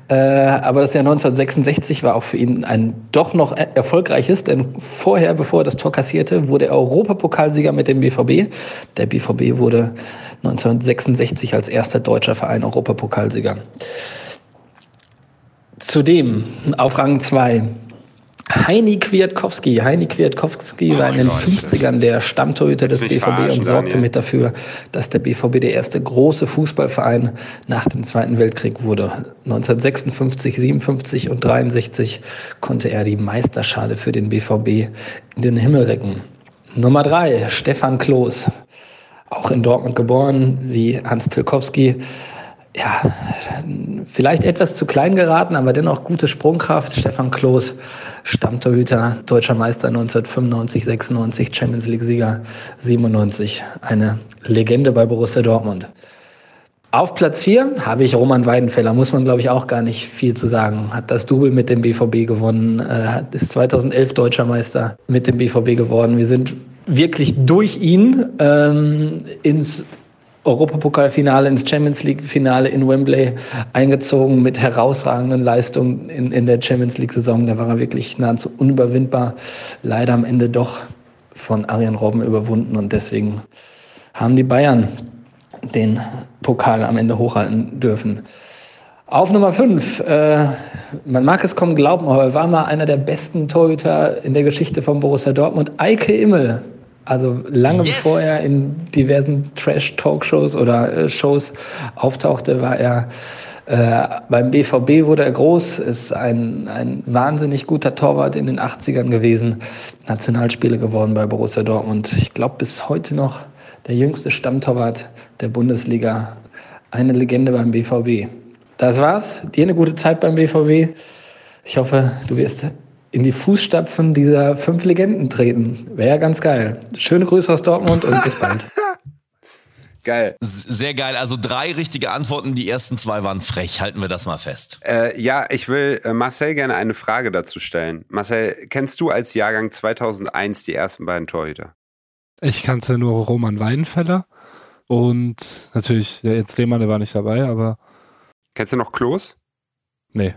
Äh, aber das Jahr 1966 war auch für ihn ein doch noch er- erfolgreiches, denn vorher, bevor er das Tor kassierte, wurde er Europapokalsieger mit dem BVB. Der BVB wurde 1966 als erster deutscher Verein Europapokalsieger. Zudem auf Rang 2 Heini Kwiatkowski. Heini Kwiatkowski war in den 50ern der Stammtorhüter des BVB und sorgte mit dafür, dass der BVB der erste große Fußballverein nach dem Zweiten Weltkrieg wurde. 1956, 57 und 63 konnte er die Meisterschale für den BVB in den Himmel recken. Nummer drei, Stefan Kloß. Auch in Dortmund geboren, wie Hans Tilkowski. Ja, vielleicht etwas zu klein geraten, aber dennoch gute Sprungkraft. Stefan Kloß, Stammtorhüter, deutscher Meister 1995, 96, Champions League-Sieger 97. Eine Legende bei Borussia Dortmund. Auf Platz 4 habe ich Roman Weidenfeller, muss man glaube ich auch gar nicht viel zu sagen. Hat das Double mit dem BVB gewonnen, äh, ist 2011 deutscher Meister mit dem BVB geworden. Wir sind wirklich durch ihn ähm, ins Europapokalfinale, ins Champions League-Finale in Wembley eingezogen mit herausragenden Leistungen in, in der Champions League-Saison. Da war er wirklich nahezu unüberwindbar. Leider am Ende doch von Arjen Robben überwunden und deswegen haben die Bayern den Pokal am Ende hochhalten dürfen. Auf Nummer 5, äh, man mag es kaum glauben, aber er war mal einer der besten Torhüter in der Geschichte von Borussia Dortmund, Eike Immel. Also lange Yes! bevor er in diversen Trash-Talkshows oder äh, Shows auftauchte, war er äh, beim BVB wurde er groß, ist ein, ein wahnsinnig guter Torwart in den 80ern gewesen, Nationalspieler geworden bei Borussia Dortmund. Ich glaube bis heute noch der jüngste Stammtorwart der Bundesliga, eine Legende beim BVB. Das war's. Dir eine gute Zeit beim BVB. Ich hoffe, du wirst in die Fußstapfen dieser fünf Legenden treten. Wäre ja ganz geil. Schöne Grüße aus Dortmund und bis bald. Geil. Sehr geil. Also drei richtige Antworten. Die ersten zwei waren frech. Halten wir das mal fest. Äh, ja, ich will äh, Marcel gerne eine Frage dazu stellen. Marcel, kennst du als Jahrgang 2001 die ersten beiden Torhüter? Ich kannte nur Roman Weidenfeller und natürlich der Jens Lehmann, der war nicht dabei, aber Kennst du noch Klos? nee.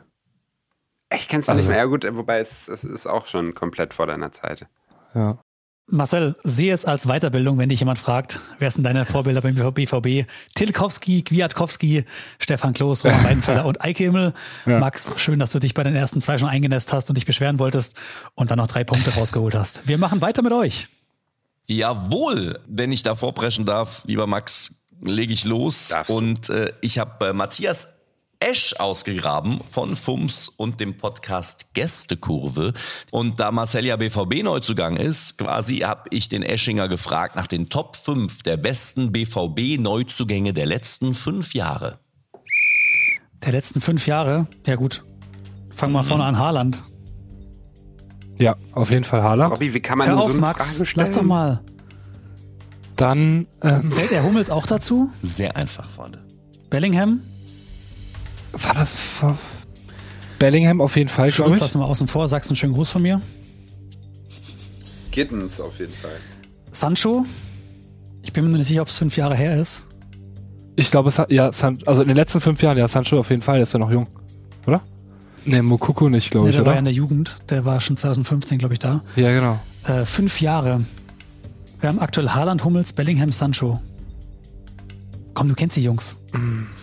Echt, kennst du Also- nicht mehr? Ja gut, wobei es, es ist auch schon komplett vor deiner Zeit. Ja. Marcel, sehe es als Weiterbildung, wenn dich jemand fragt, wer sind deine Vorbilder beim BVB? Tilkowski, Kwiatkowski, Stefan Kloß, Roman Weidenfeller und Eike Himmel. Ja. Max, schön, dass du dich bei den ersten zwei schon eingenässt hast und dich beschweren wolltest und dann noch drei Punkte rausgeholt hast. Wir machen weiter mit euch. Jawohl, wenn ich da vorpreschen darf, lieber Max, lege ich los. Darfst und äh, ich habe äh, Matthias Esch ausgegraben von FUMS und dem Podcast Gästekurve. Und da Marcel ja BVB-Neuzugang ist, quasi habe ich den Eschinger gefragt nach den Top 5 der besten BVB-Neuzugänge der letzten fünf Jahre. Der letzten fünf Jahre, ja gut. Fangen wir vorne an, Haaland. Ja, auf jeden Fall Haaland. Robby, wie kann man Hör denn auf, so eine Max, Frage stellen? lass doch mal. Dann ähm, Zählt der Hummels auch dazu? Sehr einfach, Freunde. Bellingham? War das vor Bellingham auf jeden Fall, ich. lassen wir außen vor. Sagst einen schönen Gruß von mir. Gittens auf jeden Fall. Sancho? Ich bin mir nicht sicher, ob es fünf Jahre her ist. Ich glaube, es hat, ja, San, also in den letzten fünf Jahren, ja, Sancho auf jeden Fall, der ist ja noch jung, oder? Ne, Mokoko nicht, glaube Nee, ich, der war oder? ja in der Jugend. Der war schon 2015, glaube ich, da. ja, genau. Äh, fünf Jahre. Wir haben aktuell Haaland, Hummels, Bellingham, Sancho. Komm, du kennst die Jungs. Ist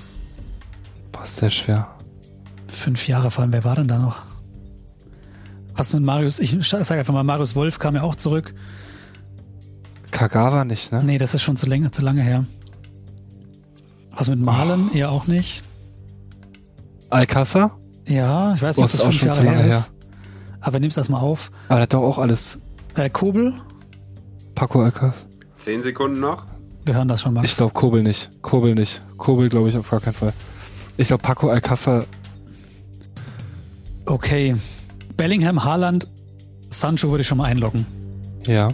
sehr schwer. Fünf Jahre vor allem. Wer war denn da noch? Was mit Marius? Ich sage einfach mal, Marius Wolf kam ja auch zurück. Kagawa nicht, ne? Nee, das ist schon zu lange, zu lange her. Was mit Malen? Eher auch nicht. Alcázar? Ja, ich weiß nicht, Boah, ob das fünf schon Jahre zu lange her her. ist. Aber nimm's erstmal auf. Aber der hat doch auch alles. Äh, Kobel? Paco Alcázar? Zehn Sekunden noch. Wir hören das schon mal. Ich glaube Kobel nicht. Kobel nicht. Kobel glaube ich auf gar keinen Fall. Ich glaube Paco Alcázar, Okay. Bellingham, Haaland, Sancho würde ich schon mal einloggen. ja.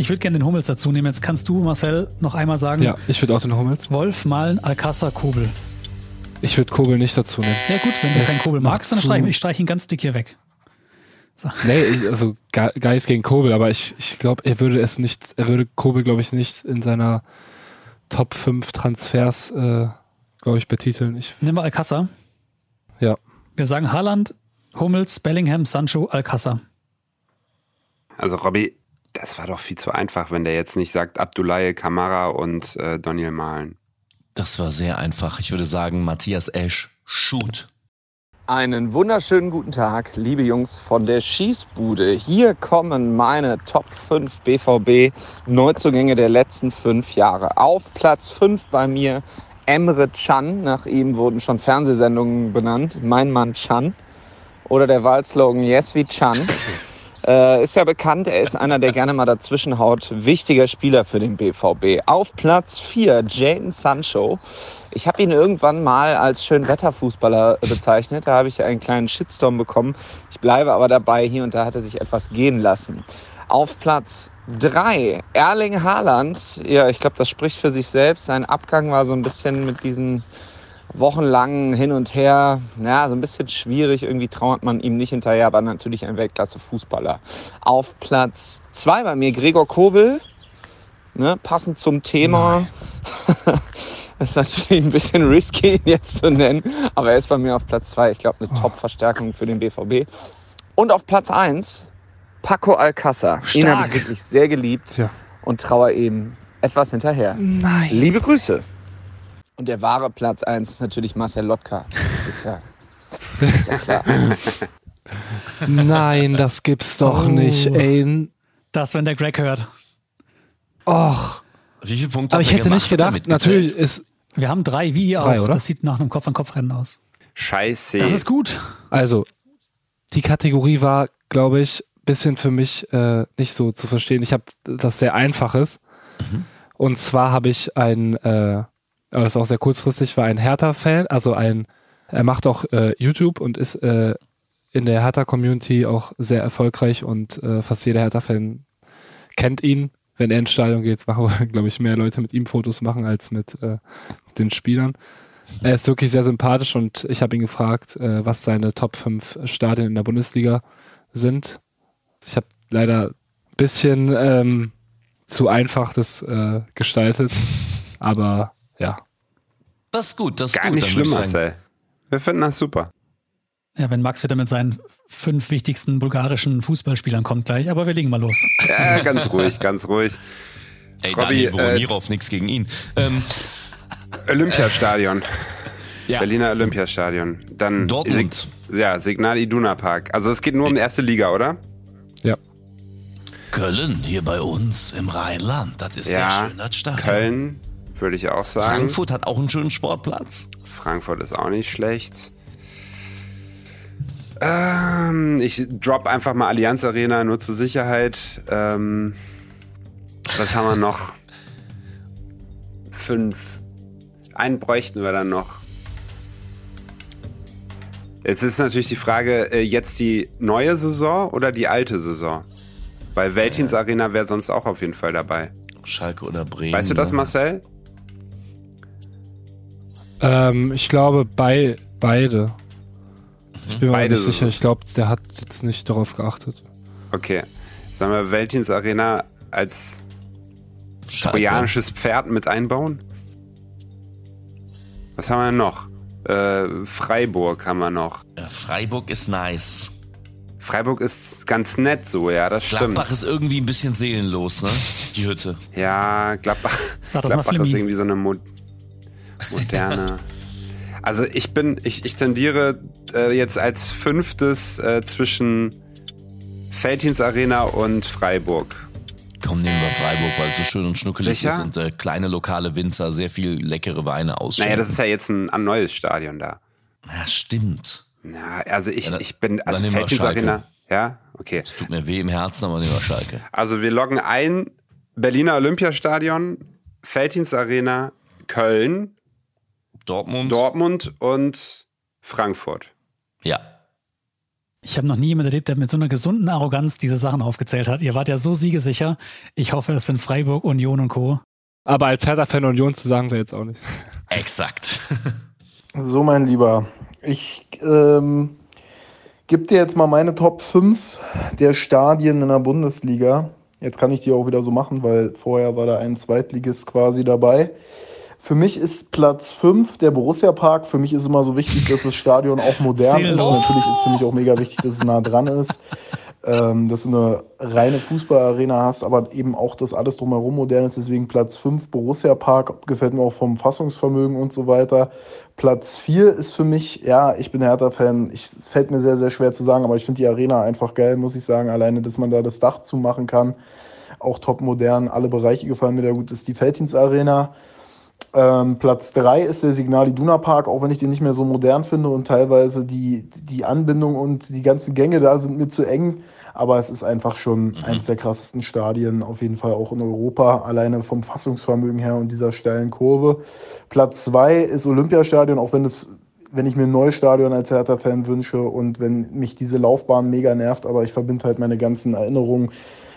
Ich würde gerne den Hummels dazu nehmen. Jetzt kannst du, Marcel, noch einmal sagen. Ja, ich würde auch den Hummels. Wolf, Malen, Alcázar, Kobel. Ich würde Kobel nicht dazu nehmen. Ja gut, wenn du Das keinen Kobel magst, dann streich ich streich ihn ganz dick hier weg. Nee, ich, also nichts gegen Kobel, aber ich, ich glaube, er würde es nicht, er würde Kobel, glaube ich, nicht in seiner Top 5 Transfers, äh, glaube ich, betiteln. Ich, Nimm mal Alcázar. ja. Wir sagen Haaland, Hummels, Bellingham, Sancho, Alcázar. Also Robby, das war doch viel zu einfach, wenn der jetzt nicht sagt Abdoulaye Kamara und äh, Daniel Mahlen. Das war sehr einfach. Ich würde sagen, Matthias Esch, shoot. Einen wunderschönen guten Tag, liebe Jungs von der Schießbude. Hier kommen meine Top 5 BVB Neuzugänge der letzten fünf Jahre. Auf Platz 5 bei mir Emre Can. Nach ihm wurden schon Fernsehsendungen benannt. Mein Mann Can. Oder der Wahlslogan Yes wie Can. Äh, ist ja bekannt, er ist einer, der gerne mal dazwischen haut. Wichtiger Spieler für den BVB. Auf Platz 4 Jaden Sancho. Ich habe ihn irgendwann mal als Schönwetterfußballer bezeichnet. Da habe ich einen kleinen Shitstorm bekommen. Ich bleibe aber dabei, hier und da hat er sich etwas gehen lassen. Auf Platz 3 Erling Haaland. Ja, ich glaube, das spricht für sich selbst. Sein Abgang war so ein bisschen mit diesen wochenlangen Hin und Her, ja, so ein bisschen schwierig. Irgendwie trauert man ihm nicht hinterher, aber natürlich ein Weltklasse-Fußballer. Auf Platz 2 bei mir Gregor Kobel. Ne, passend zum Thema. Das ist natürlich ein bisschen risky, ihn jetzt zu nennen, aber er ist bei mir auf Platz 2. Ich glaube, eine Top-Verstärkung für den BVB. Und auf Platz 1 Paco Alcázar. Ihn habe Stark. ich wirklich sehr geliebt Tja. und traue ihm etwas hinterher. Nein. Liebe Grüße. Und der wahre Platz 1 ist natürlich Marcel Lotka. Das ist ja, ist ja klar. Nein, das gibt's doch Oh. nicht, ey. Das, wenn der Greg hört. Och. Wie viele Punkte Aber hat ich hätte gemacht? nicht gedacht, natürlich ist, Wir haben drei, wie ihr Drei, auch. oder? Das sieht nach einem Kopf-an-Kopf-Rennen aus. Scheiße. Das ist gut. also, die Kategorie war, glaube ich, bisschen für mich äh, nicht so zu verstehen. Ich habe das sehr Einfaches. Und zwar habe ich ein, äh, aber das ist auch sehr kurzfristig, war ein Hertha-Fan, also ein, er macht auch äh, YouTube und ist äh, in der Hertha-Community auch sehr erfolgreich und äh, fast jeder Hertha-Fan kennt ihn. Wenn er ins Stadion geht, machen, glaube ich, mehr Leute mit ihm Fotos machen als mit, äh, mit den Spielern. Er ist wirklich sehr sympathisch und ich habe ihn gefragt, äh, was seine Top 5 Stadien in der Bundesliga sind. Ich habe leider ein bisschen ähm, zu einfach das äh, gestaltet, aber ja. Das ist gut, das ist Gar gut. nicht schlimm, Marcel. Wir finden das super. Ja, wenn Max wieder mit seinen fünf wichtigsten bulgarischen Fußballspielern kommt gleich. Aber wir legen mal los. Ja, ganz ruhig, ganz ruhig. Ey, Robby, Daniel äh, Boromirov, nix gegen ihn. Ähm, Olympiastadion. Ja. Berliner Olympiastadion. Dann Dortmund. Sig ja, Signal Iduna Park. Also es geht nur um die erste Liga, oder? Köln, hier bei uns im Rheinland. Das ist Ja, sehr schön, das Stadion. Köln, würde ich auch sagen. Frankfurt hat auch einen schönen Sportplatz. Frankfurt ist auch nicht schlecht. Ähm, ich drop einfach mal Allianz Arena nur zur Sicherheit. Ähm, was haben wir noch? Fünf. Einen bräuchten wir dann noch. Es ist natürlich die Frage, äh, jetzt die neue Saison oder die alte Saison? Weil Veltins Arena wäre sonst auch auf jeden Fall dabei. Schalke oder Bremen. Weißt du das, ne? Marcel? Ähm, ich glaube bei beide. Ich bin mir Beide nicht sicher. Ich glaube, der hat jetzt nicht darauf geachtet. Okay. Sagen wir Veltins Arena als Schalke. trojanisches Pferd mit einbauen? Was haben wir noch? Äh, Freiburg haben wir noch. Ja, Freiburg ist nice. Freiburg ist ganz nett so, ja, das Gladbach stimmt. ist irgendwie ein bisschen seelenlos, ne? Die Hütte. Ja, Gladbach, Sag das mal, Gladbach ist irgendwie so eine Mo moderne. Also ich bin, ich, ich tendiere äh, jetzt als fünftes äh, zwischen Veltins Arena und Freiburg. Komm, nehmen wir Freiburg, weil es so schön und schnuckelig Sicher? ist und äh, kleine lokale Winzer sehr viel leckere Weine ausschenken. Naja, das ist ja jetzt ein, ein neues Stadion da. Ja, stimmt. Ja, also ich, Ja, dann- ich bin, also Schalke. Arena, ja, okay. Es tut mir weh im Herzen, aber nehmen wir Schalke. Also wir loggen ein Berliner Olympiastadion, Veltins Arena, Köln, Dortmund? Dortmund und Frankfurt. Ja. Ich habe noch nie jemanden erlebt, der mit so einer gesunden Arroganz diese Sachen aufgezählt hat. Ihr wart ja so siegesicher. Ich hoffe, es sind Freiburg, Union und Co. Aber als Hertha-Fan Union zu sagen, wäre jetzt auch nicht. Exakt. So, mein Lieber, ich ähm, gebe dir jetzt mal meine Top 5 der Stadien in der Bundesliga. Jetzt kann ich die auch wieder so machen, weil vorher war da ein Zweitligist quasi dabei. Für mich ist Platz 5 der Borussia Park. Für mich ist immer so wichtig, dass das Stadion auch modern ist. Natürlich ist für mich auch mega wichtig, dass es nah dran ist. Ähm, dass du eine reine Fußballarena hast, aber eben auch, dass alles drumherum modern ist. Deswegen Platz 5 Borussia Park gefällt mir auch vom Fassungsvermögen und so weiter. Platz 4 ist für mich, ja, ich bin Hertha-Fan. Es fällt mir sehr, sehr schwer zu sagen, aber ich finde die Arena einfach geil, muss ich sagen. Alleine, dass man da das Dach zumachen kann. Auch top modern. Alle Bereiche gefallen mir da gut. Das ist die Felddienst Arena. Ähm, Platz 3 ist der Signal Iduna Park, auch wenn ich den nicht mehr so modern finde und teilweise die, die Anbindung und die ganzen Gänge da sind mir zu eng. Aber es ist einfach schon eins der krassesten Stadien, auf jeden Fall auch in Europa, alleine vom Fassungsvermögen her und dieser steilen Kurve. Platz 2 ist Olympiastadion, auch wenn es wenn ich mir ein neues Stadion als Hertha-Fan wünsche und wenn mich diese Laufbahn mega nervt, aber ich verbinde halt meine ganzen Erinnerungen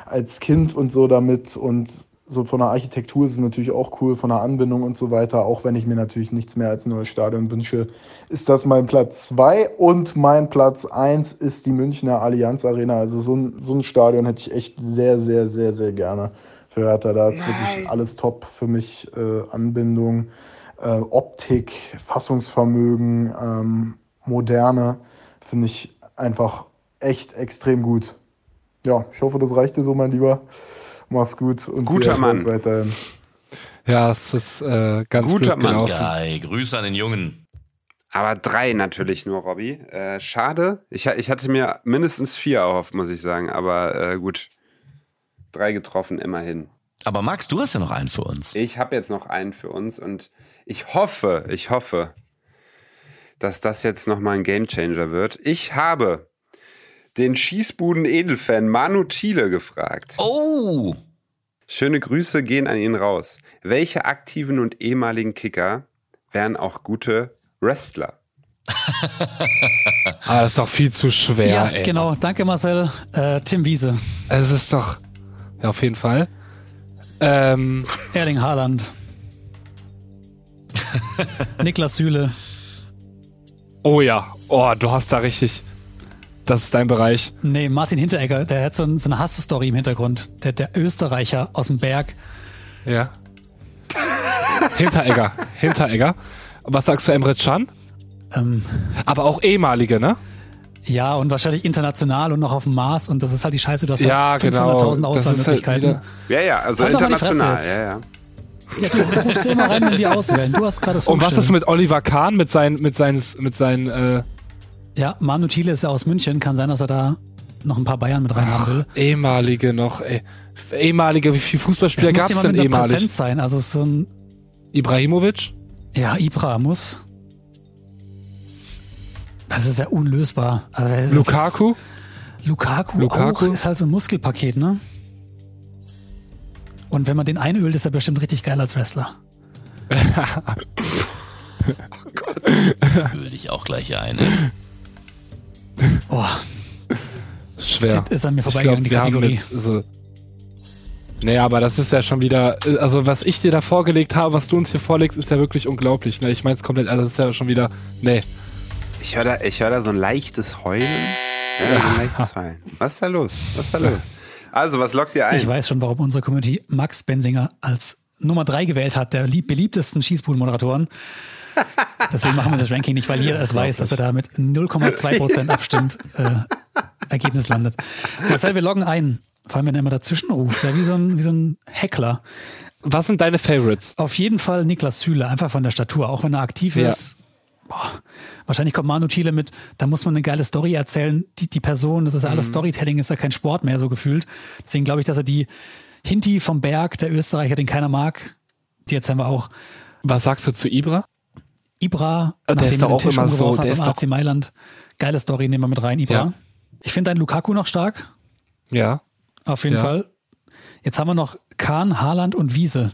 als Kind und so damit und so von der Architektur ist es natürlich auch cool, von der Anbindung und so weiter, auch wenn ich mir natürlich nichts mehr als ein neues Stadion wünsche, ist das mein Platz zwei und mein Platz eins ist die Münchner Allianz Arena. Also so ein, so ein Stadion hätte ich echt sehr, sehr, sehr, sehr gerne für Hertha. Da ist wirklich alles top für mich, äh, Anbindung, äh, Optik, Fassungsvermögen, ähm, Moderne, finde ich einfach echt extrem gut. Ja, ich hoffe, das reicht dir so, mein Lieber. Mach's gut und Guter Mann. weiterhin. Ja, es ist äh, ganz Guter blöd Mann. Geil. Grüße an den Jungen. Aber drei natürlich nur, Robby. Äh, schade. Ich, ich hatte mir mindestens vier erhofft, muss ich sagen. Aber äh, gut. Drei getroffen, immerhin. Aber Max, du hast ja noch einen für uns. Ich habe jetzt noch einen für uns und ich hoffe, ich hoffe, dass das jetzt nochmal ein Gamechanger wird. Ich habe den Schießbuden-Edelfan Manu Thiele gefragt. Oh! Schöne Grüße gehen an ihn raus. Welche aktiven und ehemaligen Kicker wären auch gute Wrestler? Ah, das ist doch viel zu schwer, Ja, ey. genau. Danke, Marcel. Äh, Tim Wiese, Es ist doch. Ja, auf jeden Fall. Ähm, Erling Haaland, Niklas Süle. oh ja. Oh, du hast da richtig. Das ist dein Bereich. Nee, Martin Hinteregger, der hat so, ein, so eine Hassstory im Hintergrund. Der, der Österreicher aus dem Berg. Ja. Hinteregger. Hinteregger. Was sagst du, Emre Can? Ähm, Aber auch ehemalige, ne? ja, und wahrscheinlich international und noch auf dem Mars. Und das ist halt die Scheiße. Du hast Ja, halt genau. 500.000 Das ist halt Auswahlmöglichkeiten. wieder- Ja, ja, also Halt international. Ja, ja. ja, du rufst immer rein, wenn die auswählen. Du hast gerade Und was ist mit Oliver Kahn, mit seinen, mit seinen, mit seinen, äh, Ja, Manu Thiele ist ja aus München. Kann sein, dass er da noch ein paar Bayern mit reinhaben will. ehemalige noch, ey. Ehemalige, wie viele Fußballspieler gab es denn ehemalig? Präsenz sein. Also es ist so ein, Ibrahimovic? ja, Ibra muss. Das ist ja unlösbar. Also, ist- Lukaku? Lukaku, Lukaku? auch ist halt so ein Muskelpaket, ne? Und wenn man den einölt, ist er bestimmt richtig geil als Wrestler. Würde ich auch gleich ein. Oh, Schwer. das ist an mir Ich vorbeigegangen, glaub, die Kategorie. jetzt, also, naja, aber das ist ja schon wieder, also was ich dir da vorgelegt habe, was du uns hier vorlegst, ist ja wirklich unglaublich. Ne? Ich meine es komplett, also das ist ja schon wieder, nee. Ich höre da, ich hör da so ein leichtes Heulen. Ja, so ein leichtes Heulen. Was ist da los? Was ist da los? Also, was lockt ihr ein? Ich weiß schon, warum unsere Community Max Bensinger als Nummer drei gewählt hat, der beliebtesten Schießbudenmoderatoren. Deswegen machen wir das Ranking nicht, weil jeder es weiß, dass er da mit 0,2 Prozent abstimmt, äh, Ergebnis landet. Marcel, wir loggen ein. Vor allem, wenn er immer dazwischen ruft, ja, wie so ein, wie so ein Heckler. Was sind deine Favorites? Auf jeden Fall Niklas Süle, einfach von der Statur, auch wenn er aktiv Ja. ist. Boah, wahrscheinlich kommt Manu Thiele mit, da muss man eine geile Story erzählen. Die, die Person, das ist ja alles Storytelling, ist ja kein Sport mehr so gefühlt. Deswegen glaube ich, dass er die Hinti vom Berg, der Österreicher, den keiner mag, die erzählen wir auch. Was sagst du zu Ibra? Ibra, Der nachdem ist den auch Tisch immer so, der ist AC Mailand. Geile Story, nehmen wir mit rein, Ibra. Ja. Ich finde einen Lukaku noch stark, Ja. auf jeden Ja. Fall. Jetzt haben wir noch Kahn, Haaland und Wiese.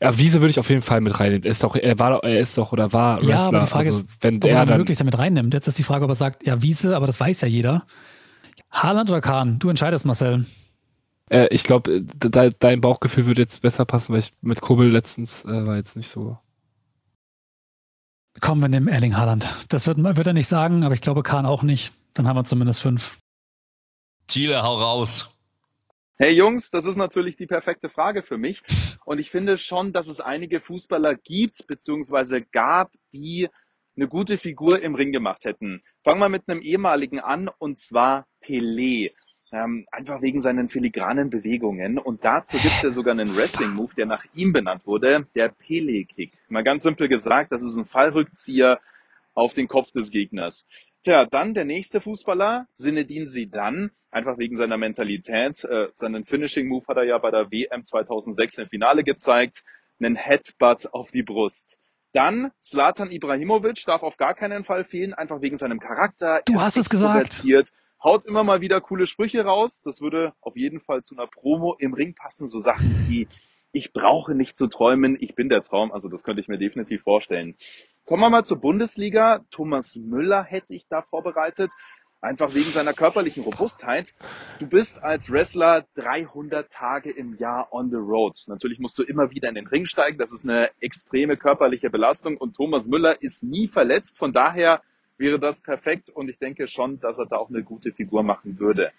Ja, Wiese würde ich auf jeden Fall mit reinnehmen. Er ist doch, er war, er ist doch oder war Wrestler. Ja, aber die Frage also, ist, wenn ob er man dann, wirklich damit reinnimmt. Jetzt ist die Frage, ob er sagt, ja, Wiese, aber das weiß ja jeder. Haaland oder Kahn? Du entscheidest, Marcel. äh, ich glaube, de, dein Bauchgefühl würde jetzt besser passen, weil ich mit Kobel letztens äh, war jetzt nicht so. Kommen wir nehmen Erling Haaland. Das wird, wird er nicht sagen, aber ich glaube Kahn auch nicht. Dann haben wir zumindest fünf. Thiele, hau raus. Hey Jungs, das ist natürlich die perfekte Frage für mich. Und ich finde schon, dass es einige Fußballer gibt, beziehungsweise gab, die eine gute Figur im Ring gemacht hätten. Fangen wir mit einem ehemaligen an, und zwar Pelé. Ähm, einfach wegen seinen filigranen Bewegungen. Und dazu gibt es ja sogar einen Wrestling-Move, der nach ihm benannt wurde, der Pelé-Kick. Mal ganz simpel gesagt, das ist ein Fallrückzieher auf den Kopf des Gegners. Tja, dann der nächste Fußballer, Zinedine Zidane, einfach wegen seiner Mentalität. Äh, seinen Finishing Move hat er ja bei der WM 2006 im Finale gezeigt. Einen Headbutt auf die Brust. Dann Zlatan Ibrahimovic darf auf gar keinen Fall fehlen, einfach wegen seinem Charakter. Du Er hast es gesagt. Haut immer mal wieder coole Sprüche raus. Das würde auf jeden Fall zu einer Promo im Ring passen. So Sachen wie, ich brauche nicht zu träumen, ich bin der Traum. Also das könnte ich mir definitiv vorstellen. Kommen wir mal zur Bundesliga. Thomas Müller hätte ich da vorbereitet. Einfach wegen seiner körperlichen Robustheit. Du bist als Wrestler 300 Tage im Jahr on the road. Natürlich musst du immer wieder in den Ring steigen. Das ist eine extreme körperliche Belastung und Thomas Müller ist nie verletzt. Von daher wäre das perfekt und ich denke schon, dass er da auch eine gute Figur machen würde.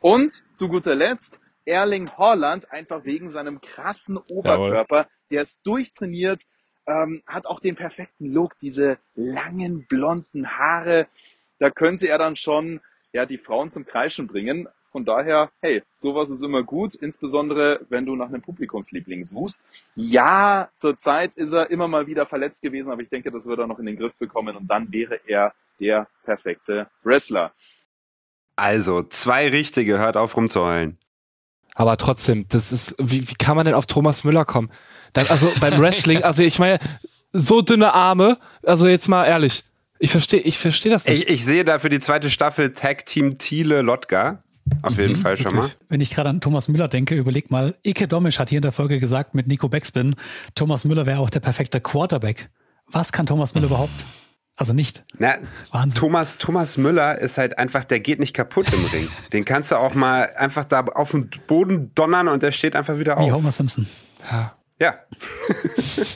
Und zu guter Letzt Erling Haaland, einfach wegen seinem krassen Oberkörper. Der ist durchtrainiert, ähm, hat auch den perfekten Look, diese langen blonden Haare. Da könnte er dann schon ja die Frauen zum Kreischen bringen. Von daher, hey, sowas ist immer gut, insbesondere wenn du nach einem Publikumsliebling suchst. Ja, zurzeit ist er immer mal wieder verletzt gewesen, aber ich denke, das wird er noch in den Griff bekommen und dann wäre er der perfekte Wrestler. Also, zwei richtige, hört auf rumzuheulen. Aber trotzdem, das ist, wie, wie kann man denn auf Thomas Müller kommen? Dann, also beim Wrestling, also ich meine, so dünne Arme, also jetzt mal ehrlich, ich verstehe, ich verstehe das nicht. Ich, ich sehe da für die zweite Staffel Tag Team Thiele Lotka. Auf jeden Fall schon mal. wirklich. Wenn ich gerade an Thomas Müller denke, überleg mal, Ike Domisch hat hier in der Folge gesagt mit Nico Backspin, Thomas Müller wäre auch der perfekte Quarterback. Was kann Thomas Müller überhaupt? Also nicht. Na, Wahnsinn. Thomas, Thomas Müller ist halt einfach, der geht nicht kaputt im Ring. Den kannst du auch mal einfach da auf den Boden donnern und der steht einfach wieder Wie auf. Homer Simpson. Ja, Ja.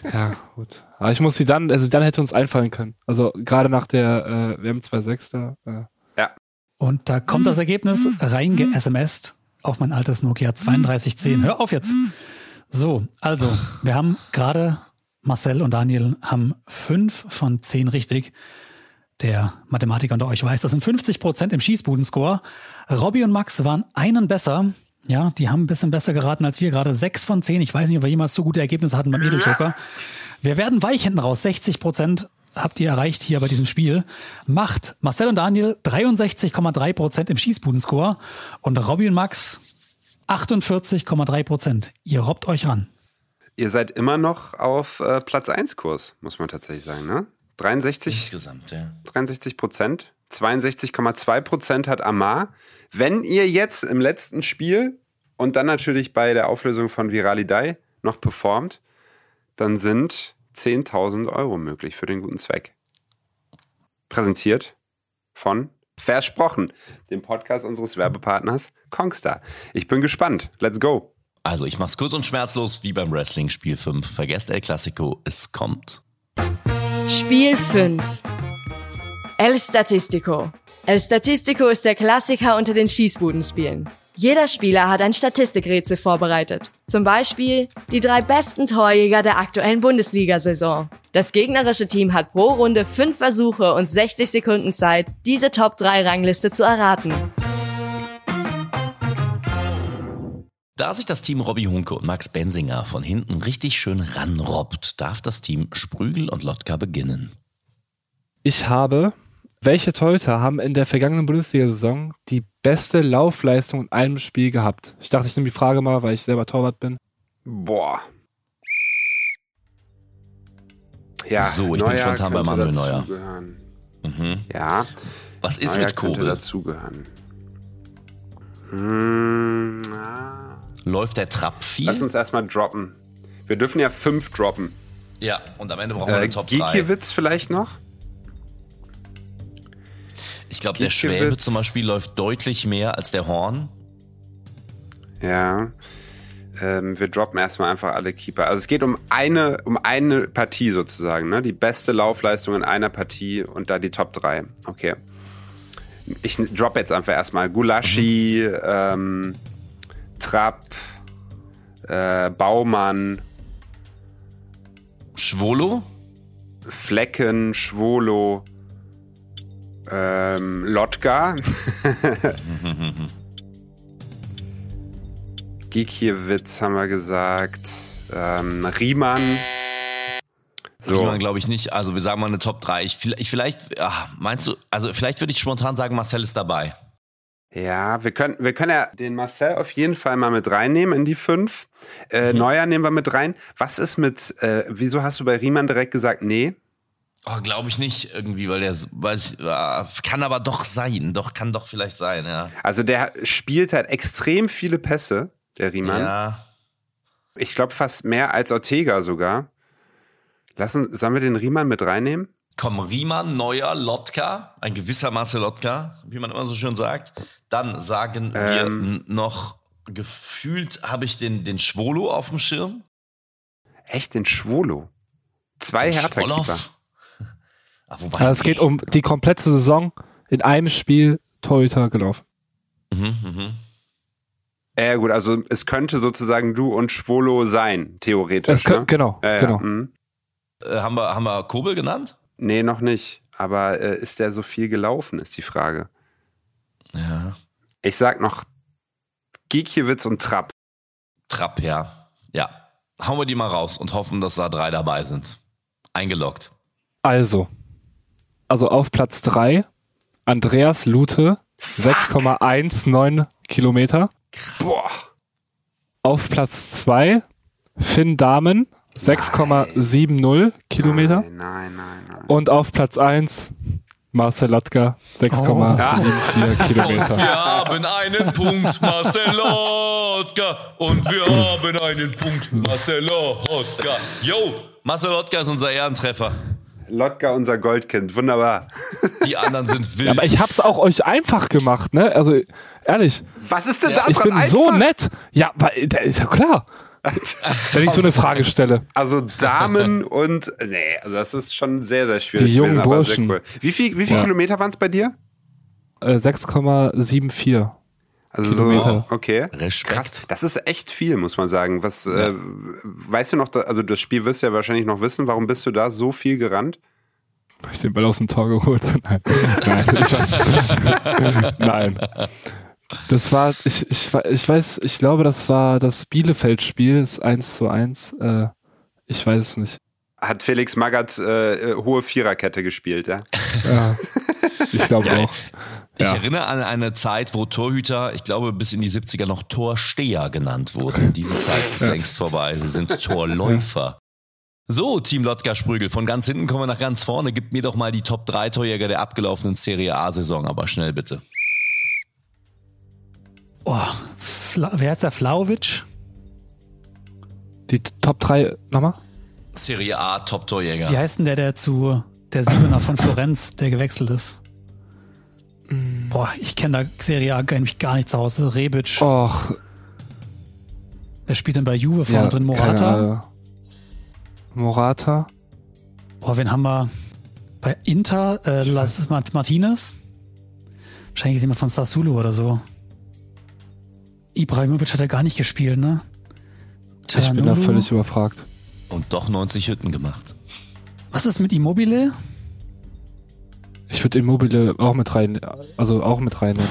ja, gut. Aber ich muss sie dann, also dann hätte uns einfallen können. Also gerade nach der äh, WM 2.6 da. Äh, Und da kommt das Ergebnis reinge-SMSt auf mein altes Nokia 3210. Hör auf jetzt. So, also, wir haben gerade Marcel und Daniel haben fünf von zehn richtig. Der Mathematiker unter euch weiß, das sind 50 Prozent im Schießbudenscore. Robby und Max waren einen besser. Ja, die haben ein bisschen besser geraten als wir gerade. Sechs von zehn. Ich weiß nicht, ob wir jemals so gute Ergebnisse hatten beim Edeljoker. Wir werden weich hinten raus. 60 Prozent habt ihr erreicht hier bei diesem Spiel. Macht Marcel und Daniel 63,3 Prozent im Schießbudenscore und Robby und Max 48,3 Prozent. Ihr robbt euch ran. Ihr seid immer noch auf äh, Platz 1 Kurs, muss man tatsächlich sagen, ne? 63, Insgesamt, ja. 63 Prozent. 62,2 Prozent hat Amar. Wenn ihr jetzt im letzten Spiel und dann natürlich bei der Auflösung von Viralidei noch performt, dann sind 10.000 Euro möglich für den guten Zweck. Präsentiert von Versprochen, dem Podcast unseres Werbepartners Kongstar. Ich bin gespannt. Let's go. Also ich mach's kurz und schmerzlos, wie beim Wrestling Spiel 5. Vergesst El Clasico, es kommt. Spiel 5. El Statistico. El Statistico ist der Klassiker unter den Schießbudenspielen. Jeder Spieler hat ein Statistikrätsel vorbereitet. Zum Beispiel die drei besten Torjäger der aktuellen Bundesliga-Saison. Das gegnerische Team hat pro Runde fünf Versuche und 60 Sekunden Zeit, diese Top-3-Rangliste zu erraten. Da sich das Team Robby Hunke und Max Bensinger von hinten richtig schön ranrobbt, darf das Team Sprügel und Lotka beginnen. Ich habe, welche Torhüter haben in der vergangenen Bundesliga-Saison die beste Laufleistung in einem Spiel gehabt? Ich dachte, ich nehme die Frage mal, weil ich selber Torwart bin. Boah. Ja, So, ich bin Neuer spontan bei Manuel Neuer. Mhm. Ja, Was ist Neuer mit könnte Kobel? dazugehören. Hm, ah. Läuft der Trapp viel? Lass uns erstmal droppen. Wir dürfen ja fünf droppen. ja, und am Ende brauchen wir Äh, eine Top 3. Gikiewicz vielleicht noch? Ich glaube, der. Schwäbe zum Beispiel läuft deutlich mehr als der Horn. Ja. Ähm, wir droppen erstmal einfach alle Keeper. Also es geht um eine, um eine Partie sozusagen, ne? Die beste Laufleistung in einer Partie und da die Top 3. Okay. Ich droppe jetzt einfach erstmal Gulaschi, ähm, Trapp, äh, Baumann, Schwolo? Flecken, Schwolo, ähm, Lotka. Gikiewicz haben wir gesagt. Ähm, Riemann. So. So. glaube ich nicht. Also wir sagen mal eine Top 3. Ich, ich vielleicht, ach, meinst du, also vielleicht würde ich spontan sagen, Marcel ist dabei. Ja, wir können, wir können ja den Marcel auf jeden Fall mal mit reinnehmen in die fünf. Äh, Neuer nehmen wir mit rein. Was ist mit, äh, wieso hast du bei Riemann direkt gesagt, nee? Oh, glaube ich nicht irgendwie, weil der, weil es, äh, kann aber doch sein. Doch, kann doch vielleicht sein, ja. Also der spielt halt extrem viele Pässe, der Riemann. Ja. Ich glaube fast mehr als Ortega sogar. Lassen, sollen wir den Riemann mit reinnehmen? Komm, Riemann, Neuer, Lotka, ein gewisser Marcel Lotka, wie man immer so schön sagt. Dann sagen wir Ähm. n- noch, gefühlt habe ich den, den Schwolo auf dem Schirm. Echt, den Schwolo. Zwei Hertha-Keeper. Ah, wobei, Also es geht um die komplette Saison in einem Spiel Torhüter gelaufen. Mhm, mhm. Ja gut, also es könnte sozusagen du und Schwolo sein, theoretisch. Es kö- ne? Genau, Ja, ja, genau. mhm. Äh, haben, wir, haben wir Kobel genannt? Nee, noch nicht. Aber äh, ist der so viel gelaufen, ist die Frage. Ja. Ich sag noch Gikiewicz und Trapp. Trapp, ja. Ja. Hauen wir die mal raus und hoffen, dass da drei dabei sind. Eingeloggt. Also, also auf Platz 3 Andreas Lute, 6,19 Kilometer. Boah. Auf Platz 2 Finn Dahmen, 6,70 Kilometer. Nein, nein, nein, nein. Und auf Platz 1 Marcel Latka, 6,74 Kilometer. Wir haben einen Punkt, Marcel Lotka. Und wir haben einen Punkt, Marcel Lotka. Yo, Marcel Lotka ist unser Ehrentreffer. Lotka, unser Goldkind. Wunderbar. Die anderen sind wild. Aber ich hab's auch euch einfach gemacht, ne? Also, ehrlich, Was ist denn da ich dran bin so einfach? nett. Ja, weil, da ist ja klar. Wenn ich so eine Frage stelle. Also Damen und nee, also das ist schon sehr, sehr schwierig. Die jungen gewesen, aber Burschen. Sehr cool. Wie viel, wie viel Ja. Kilometer waren es bei dir? Äh, 6,74. Also Kilometer. so, okay. Respekt. Krass, das ist echt viel, muss man sagen. Was, äh, weißt du noch, also das Spiel wirst du ja wahrscheinlich noch wissen, warum bist du da so viel gerannt? Hab ich den Ball aus dem Tor geholt? Nein. Nein. Ich, nein. Das war, ich, ich, ich weiß, ich glaube, das war das Bielefeld-Spiel, das 1 zu 1. Äh, ich weiß es nicht. Hat Felix Magath äh, äh, hohe Viererkette gespielt, ja? Ja, ich glaube Ja, auch. Ich Ja. erinnere an eine Zeit, wo Torhüter, ich glaube, bis in die 70er noch Torsteher genannt wurden. Diese Zeit ist längst vorbei. Sie sind Torläufer. So, Team Lotka Sprügel, von ganz hinten kommen wir nach ganz vorne. Gib mir doch mal die Top 3 Torjäger der abgelaufenen Serie A-Saison, aber schnell bitte. Oh, Fla wer ist der Flauwitsch? Die Top 3 nochmal? Serie A Top-Torjäger. Wie heißt denn der, der zu der Siebener von Florenz, der gewechselt ist? Boah, ich kenne da Serie A eigentlich gar nichts zu Hause. Rebic. Och, Wer spielt denn bei Juve vorne ja, drin? Morata? Morata? Boah, wen haben wir? Bei Inter, äh, Las Mart- Martinez? Wahrscheinlich ist jemand von Sassuolo oder so. Ibrahimovic hat ja gar nicht gespielt, ne? Ich bin da völlig überfragt. Und doch 90 Hütten gemacht. Was ist mit Immobile? Ich würde Immobile auch mit rein, also auch mit reinnehmen.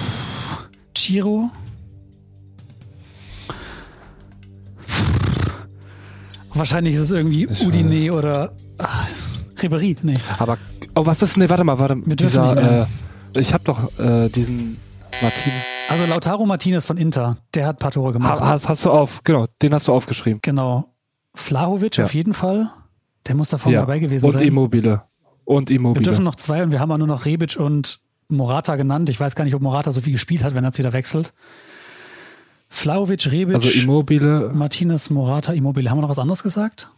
Chiro? Wahrscheinlich ist es irgendwie Ich Udine oder ah, Ribéry. Nee. Aber, oh, was ist, ne, warte mal, warte, dürfen dieser, äh, ich habe doch äh, diesen Martin. Also Lautaro Martinez von Inter, der hat ein paar Tore gemacht. Ha, hast, hast du auf, genau, den hast du aufgeschrieben. Genau. Flahovic Ja. auf jeden Fall. Der muss da vorne Ja. dabei gewesen Und sein. Immobile. Und Wir Immobile. dürfen noch zwei und wir haben auch nur noch Rebic und Morata genannt. Ich weiß gar nicht, ob Morata so viel gespielt hat, wenn er jetzt wieder wechselt. Flahovic, Rebic, Also Immobile. Martinez, Morata, Immobile. Haben wir noch was anderes gesagt?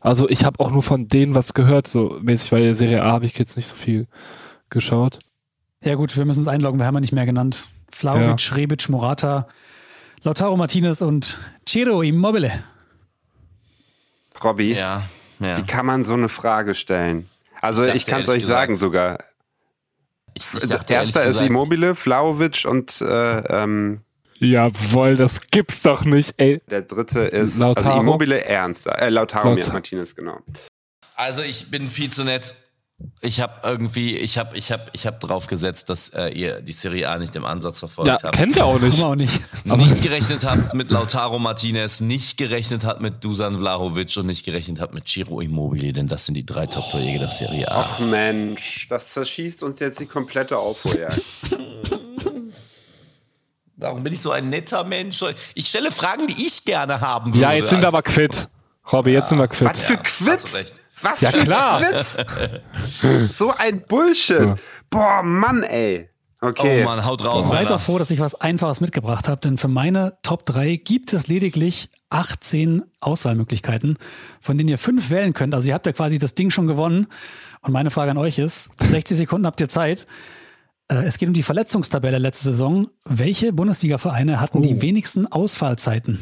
Also ich habe auch nur von denen was gehört, so mäßig, weil Serie A habe ich jetzt nicht so viel geschaut. Ja gut, wir müssen es einloggen, wir haben ja nicht mehr genannt. Flahovic, Rebic, Morata, Lautaro Martinez und Ciro Immobile. Robby, Ja, ja. wie kann man so eine Frage stellen? Also Ich ich, kann es euch sagen sogar. Ich, ich dachte, Erster ist gesagt, Immobile, Flauwitsch und äh, ähm, Jawohl, das gibt's doch nicht, ey. der dritte ist Lautaro. Also Immobile Ernst. Äh, Lautaro Laut- Martinez, genau. Also ich bin viel zu nett. Ich habe irgendwie, ich habe, ich habe, ich habe drauf gesetzt, dass äh, ihr die Serie A nicht im Ansatz verfolgt Ja, habt. kennt ihr auch nicht. wir auch nicht. nicht gerechnet habt mit Lautaro Martinez, nicht gerechnet habt mit Dusan Vlahovic und nicht gerechnet habt mit Ciro Immobile, denn das sind die drei Top-Torjäger der Serie A. Ach Mensch, das zerschießt uns jetzt die komplette Aufholjagd. Warum bin ich so ein netter Mensch? Ich stelle Fragen, die ich gerne haben würde. Ja, jetzt sind wir aber quitt. Robby, jetzt sind wir quitt. Was für recht. Was Ja, für klar. Quiz? so ein Bullshit. Ja. Boah, Mann, ey. Okay. Oh Mann, haut raus. Seid doch froh, dass ich was Einfaches mitgebracht habe, denn für meine Top 3 gibt es lediglich 18 Auswahlmöglichkeiten, von denen ihr fünf wählen könnt. Also ihr habt ja quasi das Ding schon gewonnen. Und meine Frage an euch ist, 60 Sekunden habt ihr Zeit. Äh, Es geht um die Verletzungstabelle letzte Saison. Welche Bundesliga-Vereine hatten die wenigsten Ausfallzeiten?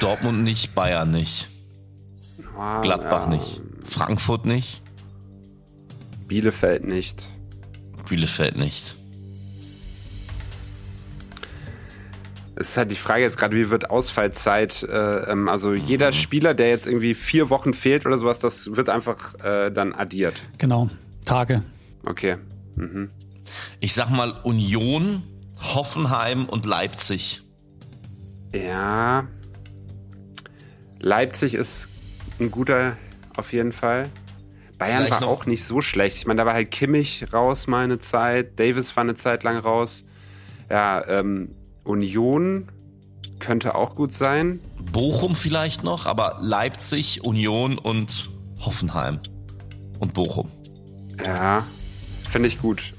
Dortmund nicht, Bayern nicht, Ah, Gladbach ja. nicht, Frankfurt nicht, Bielefeld nicht. Bielefeld nicht. Es ist halt die Frage jetzt gerade, wie wird Ausfallzeit? Äh, ähm, also jeder Spieler, der jetzt irgendwie vier Wochen fehlt oder sowas, das wird einfach äh, dann addiert. Genau, Tage. Okay. Mhm. Ich sag mal Union, Hoffenheim und Leipzig. Ja. Leipzig ist ein guter auf jeden Fall. Bayern Vielleicht war auch nicht so schlecht. Ich meine, da war halt Kimmich raus mal eine Zeit, Davis war eine Zeit lang raus. Ja, ähm, Union könnte auch gut sein. Bochum vielleicht noch, aber Leipzig, Union und Hoffenheim. Und Bochum. Ja, finde ich gut.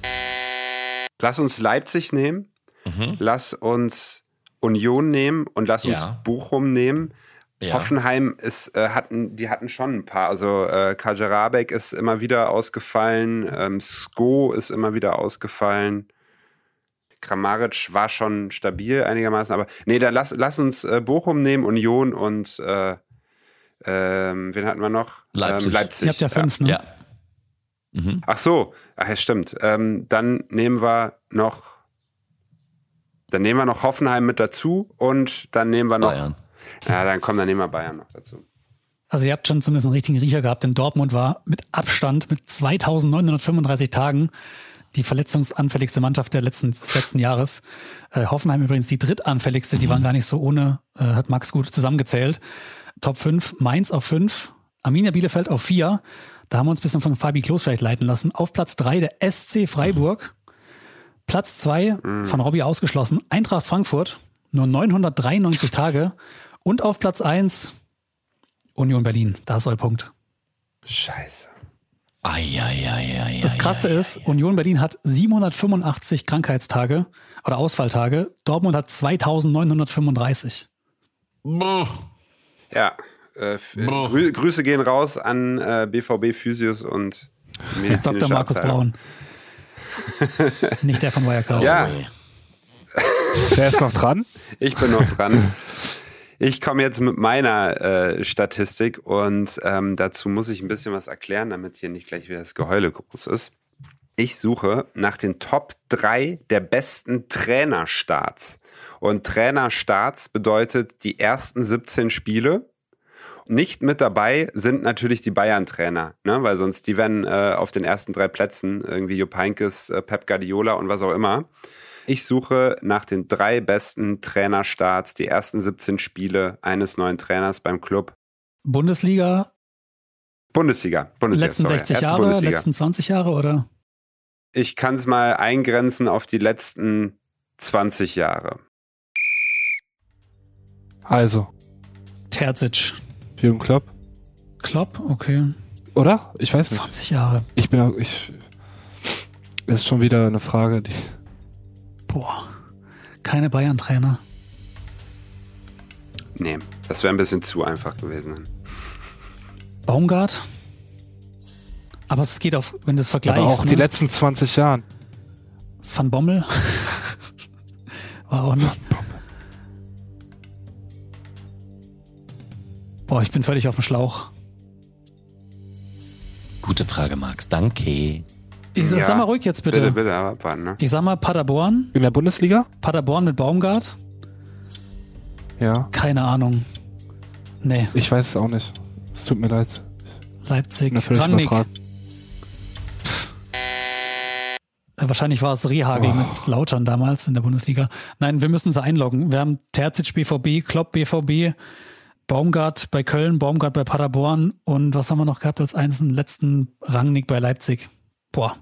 Lass uns Leipzig nehmen, Mhm. lass uns Union nehmen und lass uns Ja. Bochum nehmen. Ja. Hoffenheim ist, äh, hatten, die hatten schon ein paar. Also äh, Kajarabek ist immer wieder ausgefallen, ähm, Sko ist immer wieder ausgefallen. Kramaric war schon stabil einigermaßen, aber nee, dann lass, lass uns äh, Bochum nehmen, Union und äh, ähm, wen hatten wir noch? Leipzig. Ähm, Leipzig. Ihr habt ja fünf, ne? Ja. Mhm. Ach so, ach ja, stimmt. Ähm, dann nehmen wir noch, dann nehmen wir noch Hoffenheim mit dazu und dann nehmen wir noch, Bayern. Ja, dann kommen, dann wir Bayern noch dazu. Also ihr habt schon zumindest einen richtigen Riecher gehabt, denn Dortmund war mit Abstand mit 2935 Tagen die verletzungsanfälligste Mannschaft der letzten, des letzten Jahres. Äh, Hoffenheim übrigens die drittanfälligste, die waren gar nicht so ohne, äh, hat Max gut zusammengezählt. Top 5, Mainz auf 5, Arminia Bielefeld auf 4. Da haben wir uns ein bisschen von Fabi Klos vielleicht leiten lassen. Auf Platz 3 der SC Freiburg. Platz 2 von Robbie ausgeschlossen, Eintracht Frankfurt, nur 993 Tage. Und auf Platz 1 Union Berlin. Da ist euer Punkt. Scheiße. Eieieiei. Das Krasse ist, Union Berlin hat 785 Krankheitstage oder Ausfalltage. Dortmund hat 2935. Ja, äh, äh, Boah. Grü Grüße gehen raus an äh, BVB Physios und Dr. Markus Abteilung. Braun. Nicht der von Wirecard. Ja. Wer ist noch dran? Ich bin noch dran. Ich komme jetzt mit meiner äh, Statistik und ähm, dazu muss ich ein bisschen was erklären, damit hier nicht gleich wieder das Geheule groß ist. Ich suche nach den Top 3 der besten Trainerstarts. Und Trainerstarts bedeutet die ersten 17 Spiele. Nicht mit dabei sind natürlich die Bayern-Trainer, ne? weil sonst die wären äh, auf den ersten drei Plätzen, irgendwie Jupp Heynckes, äh, Pep Guardiola und was auch immer. Ich suche nach den drei besten Trainerstarts, die ersten 17 Spiele eines neuen Trainers beim Club. Bundesliga, Bundesliga. Bundesliga letzten sorry. 60 Erste Jahre, Bundesliga. letzten 20 Jahre oder? Ich kann es mal eingrenzen auf die letzten 20 Jahre. Also, Terzic. Jürgen Klopp, Klopp, okay. oder? Ich weiß nicht. 20 Jahre. Ich bin auch, ich, ist schon wieder eine Frage, die, Boah. Keine Bayern-Trainer. Nee, das wäre ein bisschen zu einfach gewesen. Baumgart? Aber es geht auf, wenn du es vergleichst. aber auch die ne? letzten 20 Jahren. Van Bommel? War auch nicht. Boah, ich bin völlig auf dem Schlauch. Gute Frage, Max. Danke. Ich sag, Ja, sag mal ruhig jetzt bitte. Bitte, bitte, aber abwarten, ne? Ich sag mal Paderborn. In der Bundesliga? Paderborn mit Baumgart? Ja. Keine Ahnung. Nee, Ich weiß es auch nicht. Es tut mir leid. Leipzig. Rangnick. Äh, Wahrscheinlich war es Rehagel Oh. mit Lautern damals in der Bundesliga. Nein, wir müssen sie einloggen. Wir haben Terzic BVB, Klopp BVB, Baumgart bei Köln, Baumgart bei Paderborn und was haben wir noch gehabt als einzelnen letzten Rangnick bei Leipzig. Boah,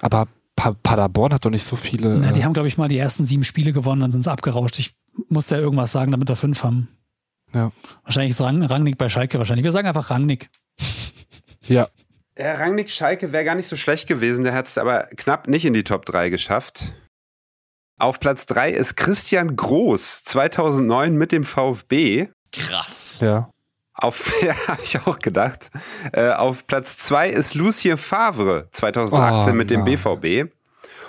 Aber pa Paderborn hat doch nicht so viele. Na, die äh, haben, glaube ich, mal die ersten sieben Spiele gewonnen, dann sind sie abgerauscht. Ich muss ja irgendwas sagen, damit wir fünf haben. Ja. Wahrscheinlich ist Rang, Rangnick bei Schalke wahrscheinlich. Wir sagen einfach Rangnick. ja. Ja, Rangnick Schalke wäre gar nicht so schlecht gewesen, der hat es aber knapp nicht in die Top 3 geschafft. Auf Platz 3 ist Christian Groß, 2009 mit dem VfB. Krass. Ja. Auf, ja, habe ich auch gedacht. Äh, auf Platz 2 ist Lucien Favre, 2018 Oh, mit dem nein. BVB.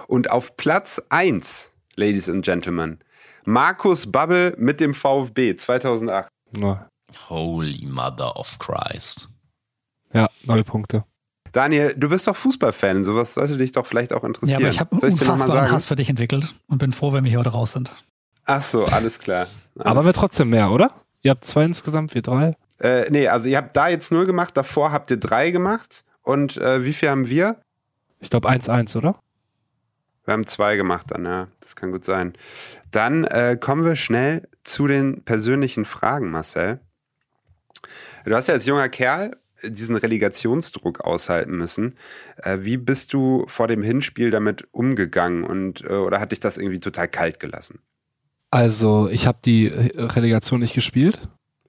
Und auf Platz 1, Ladies and Gentlemen, Markus Babbel mit dem VfB, 2008. Na, Holy Mother of Christ. Ja, neue Punkte. Daniel, du bist doch Fußballfan, sowas sollte dich doch vielleicht auch Ja, interessieren. aber ich habe unfassbaren? Hass für dich entwickelt und bin froh, wenn wir hier heute raus sind. Ach so, alles klar. Aber wir trotzdem mehr, oder? Ihr habt zwei insgesamt, wir drei. Äh, nee, also ihr habt da jetzt null gemacht, davor habt ihr drei gemacht. Und äh, wie viel haben wir? Ich glaube 1-1, oder? Wir haben zwei gemacht dann, ja. Das kann gut sein. Dann äh, kommen wir schnell zu den persönlichen Fragen, Marcel. Du hast ja als junger Kerl diesen Relegationsdruck aushalten müssen. Äh, wie bist du vor dem Hinspiel damit umgegangen und äh, oder hat dich das irgendwie total kalt gelassen? Also, ich habe die äh, Relegation nicht gespielt.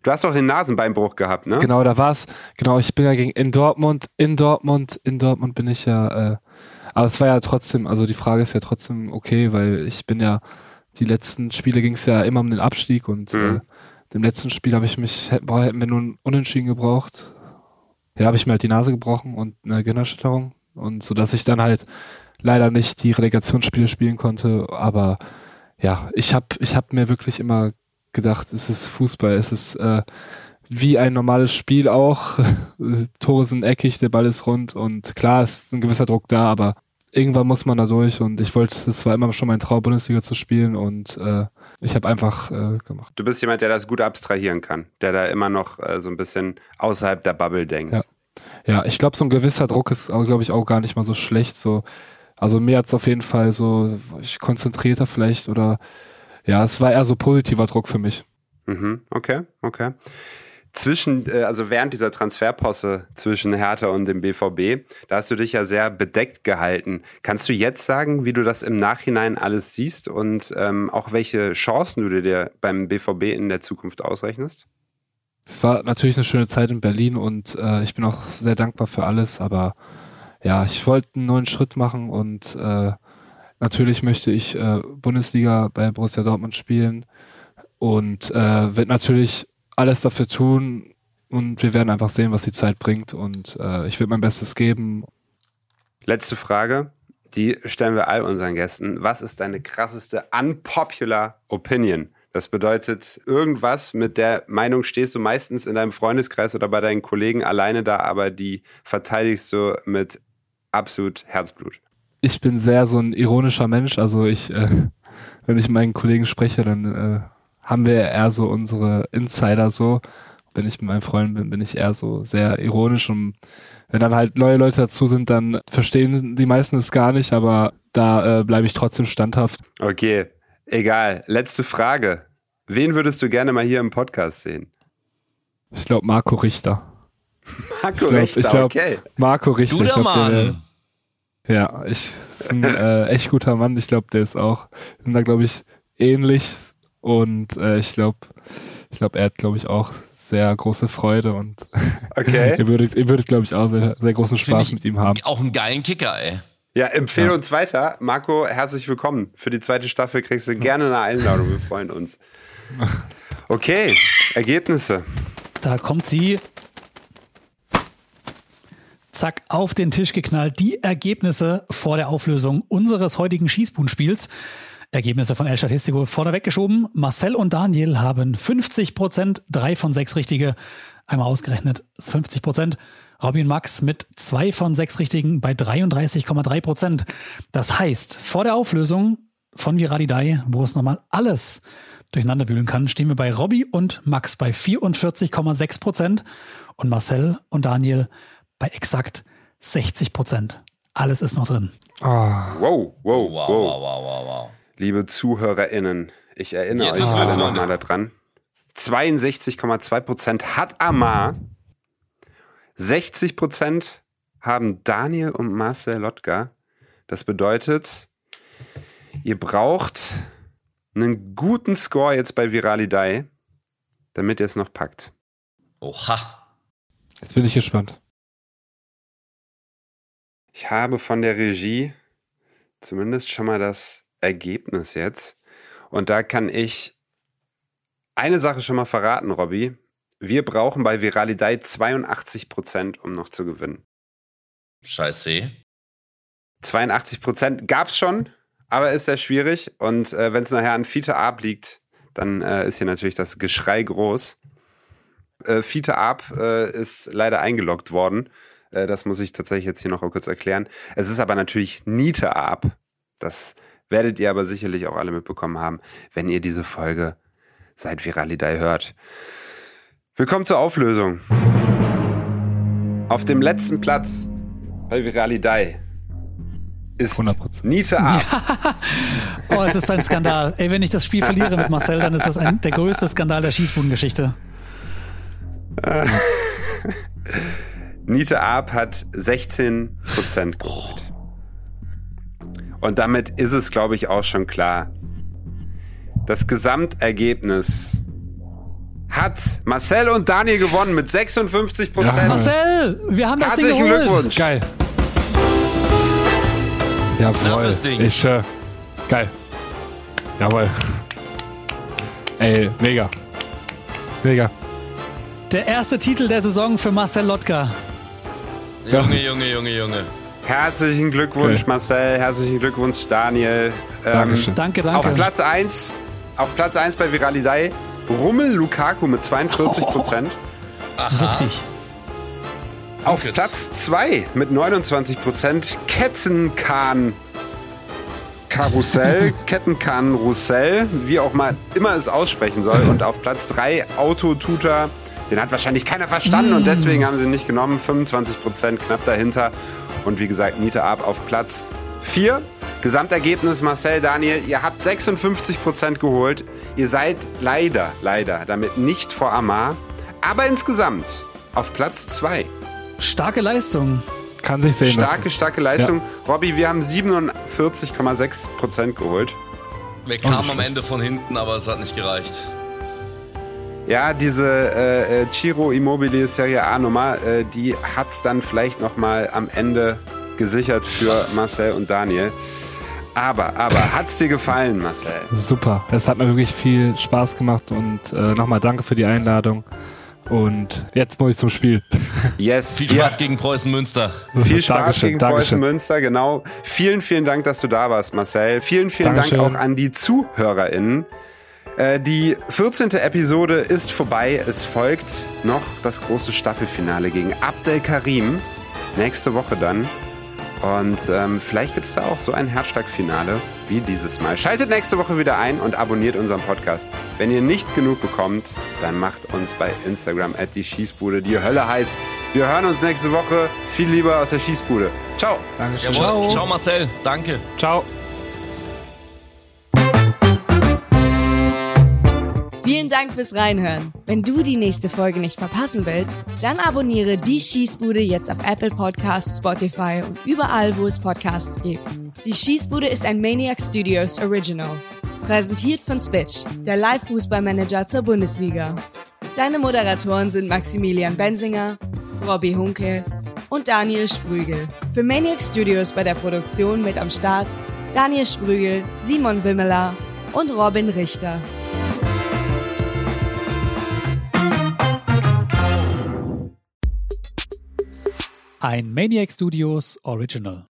Du hast doch den Nasenbeinbruch gehabt, ne? Genau, da war's. Genau, ich bin ja gegen in Dortmund, in Dortmund, in Dortmund bin ich ja. Äh, aber es war ja trotzdem, also die Frage ist ja trotzdem okay, weil ich bin ja die letzten Spiele ging es ja immer um den Abstieg und Mhm. äh, dem letzten Spiel habe ich mich hätten, hätten wir einen Unentschieden gebraucht. Ja, habe ich mir halt die Nase gebrochen und eine Gehirnerschütterung und so, dass ich dann halt leider nicht die Relegationsspiele spielen konnte. Aber ja, ich habe ich hab mir wirklich immer gedacht, es ist Fußball, es ist äh, wie ein normales Spiel auch. Tore sind eckig, der Ball ist rund und klar ist ein gewisser Druck da, aber irgendwann muss man da durch und ich wollte, das war immer schon mein Traum, Bundesliga zu spielen und äh, ich habe einfach äh, gemacht. Du bist jemand, der das gut abstrahieren kann, der da immer noch äh, so ein bisschen außerhalb der Bubble denkt. Ja. Ja, ich glaube, so ein gewisser Druck ist, glaube ich, auch gar nicht mal so schlecht. So, also mir hat's auf jeden Fall so, ich konzentrierter vielleicht oder ja, es war eher so positiver Druck für mich. Mhm, okay, okay. Zwischen, äh, also während dieser Transferposse zwischen Hertha und dem BVB, da hast du dich ja sehr bedeckt gehalten. Kannst du jetzt sagen, wie du das im Nachhinein alles siehst und ähm, auch welche Chancen du dir beim BVB in der Zukunft ausrechnest? Es war natürlich eine schöne Zeit in Berlin und äh, ich bin auch sehr dankbar für alles, aber ja, ich wollte einen neuen Schritt machen und äh, natürlich möchte ich äh, Bundesliga bei Borussia Dortmund spielen und äh, werde natürlich alles dafür tun und wir werden einfach sehen, was die Zeit bringt und äh, ich werde mein Bestes geben. Letzte Frage, die stellen wir all unseren Gästen. Was ist deine krasseste unpopular Opinion? Das bedeutet, irgendwas mit der Meinung stehst du meistens in deinem Freundeskreis oder bei deinen Kollegen alleine da, aber die verteidigst du mit absolut Herzblut. Ich bin sehr so ein ironischer Mensch. Also ich, äh, wenn ich mit meinen Kollegen spreche, dann äh, haben wir eher so unsere Insider so. Wenn ich mit meinen Freunden bin, bin ich eher so sehr ironisch und wenn dann halt neue Leute dazu sind, dann verstehen die meisten es gar nicht, aber da äh, bleibe ich trotzdem standhaft. Okay, egal. Letzte Frage. Wen würdest du gerne mal hier im Podcast sehen? Ich glaube Marco Richter. Marco Ich glaub- Richter, ich glaub, okay. Marco Richter. Ich glaub, Mann. Ja, ich ist ein äh, echt guter Mann. Ich glaube, der ist auch, sind da glaube ich ähnlich und äh, ich glaube, ich glaube, er hat glaube ich auch sehr große Freude und Okay. ihr würdet, ihr würdet glaube ich auch sehr, sehr großen Spaß mit ihm haben. Auch einen geilen Kicker, ey. Ja, empfehle Ja. uns weiter. Marco, herzlich willkommen. Für die zweite Staffel kriegst du gerne eine Einladung. Wir freuen uns. Okay, Ergebnisse. Da kommt sie. Zack, auf den Tisch geknallt. Die Ergebnisse vor der Auflösung unseres heutigen Schießbudenspiels. Ergebnisse von El Statistico vorneweg geschoben. Marcel und Daniel haben 50 Prozent, drei von sechs richtige. Einmal ausgerechnet 50 Prozent. Robin Max mit zwei von sechs Richtigen bei 33,3 Prozent. Das heißt, vor der Auflösung von Viradidei, wo es nochmal alles durcheinander wühlen kann, stehen wir bei Robby und Max bei 44,6 Prozent und Marcel und Daniel bei exakt 60 Prozent. Alles ist noch drin. Ah, Wow, wow, Wow, wow. wow, wow, wow, wow. Liebe ZuhörerInnen, ich erinnere Jetzt euch wird's alle nochmal daran. 62,2 Prozent hat Amar. 60 Prozent haben Daniel und Marcel Lotka. Das bedeutet, ihr braucht einen guten Score jetzt bei Viralidei, damit ihr es noch packt. Oha. jetzt bin ich gespannt. Ich habe von der Regie zumindest schon mal das Ergebnis jetzt. Und da kann ich eine Sache schon mal verraten, Robby. Wir brauchen bei Viralidei 82 Prozent, um noch zu gewinnen. Scheiße. 82 Prozent gab es schon, aber ist sehr schwierig. Und äh, wenn es nachher an Fiete Ab liegt, dann äh, ist hier natürlich das Geschrei groß. Äh, Fiete Ab äh, ist leider eingeloggt worden. Äh, das muss ich tatsächlich jetzt hier noch kurz erklären. Es ist aber natürlich Niete Ab. Das werdet ihr aber sicherlich auch alle mitbekommen haben, wenn ihr diese Folge seit Viralidei hört. Willkommen zur Auflösung. Auf dem letzten Platz bei Viralidei ist 100%. Niete Ab. Oh, es ist ein Skandal. Ey, wenn ich das Spiel verliere mit Marcel, dann ist das ein, der größte Skandal der Schießbudengeschichte. Niete Ab hat 16 Prozent geholt. Und damit ist es, glaube ich, auch schon klar. Das Gesamtergebnis hat Marcel und Daniel gewonnen mit 56 Prozent. Ja. Marcel, wir haben das Ding Herzlichen geholt. Glückwunsch. Geil. Jawohl. Knappes Ding. Ich, äh, geil. Jawohl. Ey, mega. Mega. Der erste Titel der Saison für Marcel Lotka. Junge, Junge, Junge, Junge. Herzlichen Glückwunsch, Okay. Marcel. Herzlichen Glückwunsch, Daniel. Ähm, Dankeschön. Danke, danke. Auf Platz 1, auf Platz 1 bei Viralidei, Rummel Lukaku mit 42 Prozent. Richtig. Auf Jetzt. Platz 2 mit 29 Prozent Kettenkahn Karussell, Kettenkahn Roussel, wie auch mal immer es aussprechen soll. Und auf Platz 3 Autotutor, den hat wahrscheinlich keiner verstanden und deswegen haben sie ihn nicht genommen. 25 Prozent knapp dahinter. Und wie gesagt, Niete ab auf Platz 4. Gesamtergebnis Marcel, Daniel, ihr habt 56 Prozent geholt. Ihr seid leider, leider damit nicht vor Amar, aber insgesamt auf Platz 2. Starke Leistung. Kann sich sehen Starke, lassen. starke Leistung. Robby, wir haben 47,6 Prozent geholt. Wir kamen am schlecht. Ende von hinten, aber es hat nicht gereicht. Ja, diese äh, äh, Ciro Immobilie Serie A Nummer, äh, die hat's dann vielleicht noch mal am Ende gesichert für Marcel und Daniel. Aber, aber, hat's dir gefallen, Marcel? Super. Es hat mir wirklich viel Spaß gemacht und äh, nochmal danke für die Einladung. Und jetzt muss ich zum Spiel. Yes. Viel Spaß gegen Preußen Münster. Viel Spaß Dankeschön, gegen Dankeschön. Preußen Münster, genau. Vielen, vielen Dank, dass du da warst, Marcel. Vielen, vielen Dankeschön. Dank auch an die ZuhörerInnen. Äh, die 14. Episode ist vorbei. Es folgt noch das große Staffelfinale gegen Abdel Karim. Nächste Woche dann. Und ähm, vielleicht gibt es da auch so ein Herzschlagfinale wie dieses Mal. Schaltet nächste Woche wieder ein und abonniert unseren Podcast. Wenn ihr nicht genug bekommt, dann macht uns bei Instagram at die Schießbude die Hölle heiß. Wir hören uns nächste Woche. Viel lieber aus der Schießbude. Ciao. Dankeschön. Jawohl. Ciao Marcel, danke. Ciao. Vielen Dank fürs Reinhören. Wenn du die nächste Folge nicht verpassen willst, dann abonniere die Schießbude jetzt auf Apple Podcasts, Spotify und überall, wo es Podcasts gibt. Die Schießbude ist ein Maniac Studios Original. Präsentiert von Spitch, der Live-Fußballmanager zur Bundesliga. Deine Moderatoren sind Maximilian Bensinger, Robbie Hunke und Daniel Sprügel. Für Maniac Studios bei der Produktion mit am Start Daniel Sprügel, Simon Wimmeler und Robin Richter. Ein Maniac Studios Original.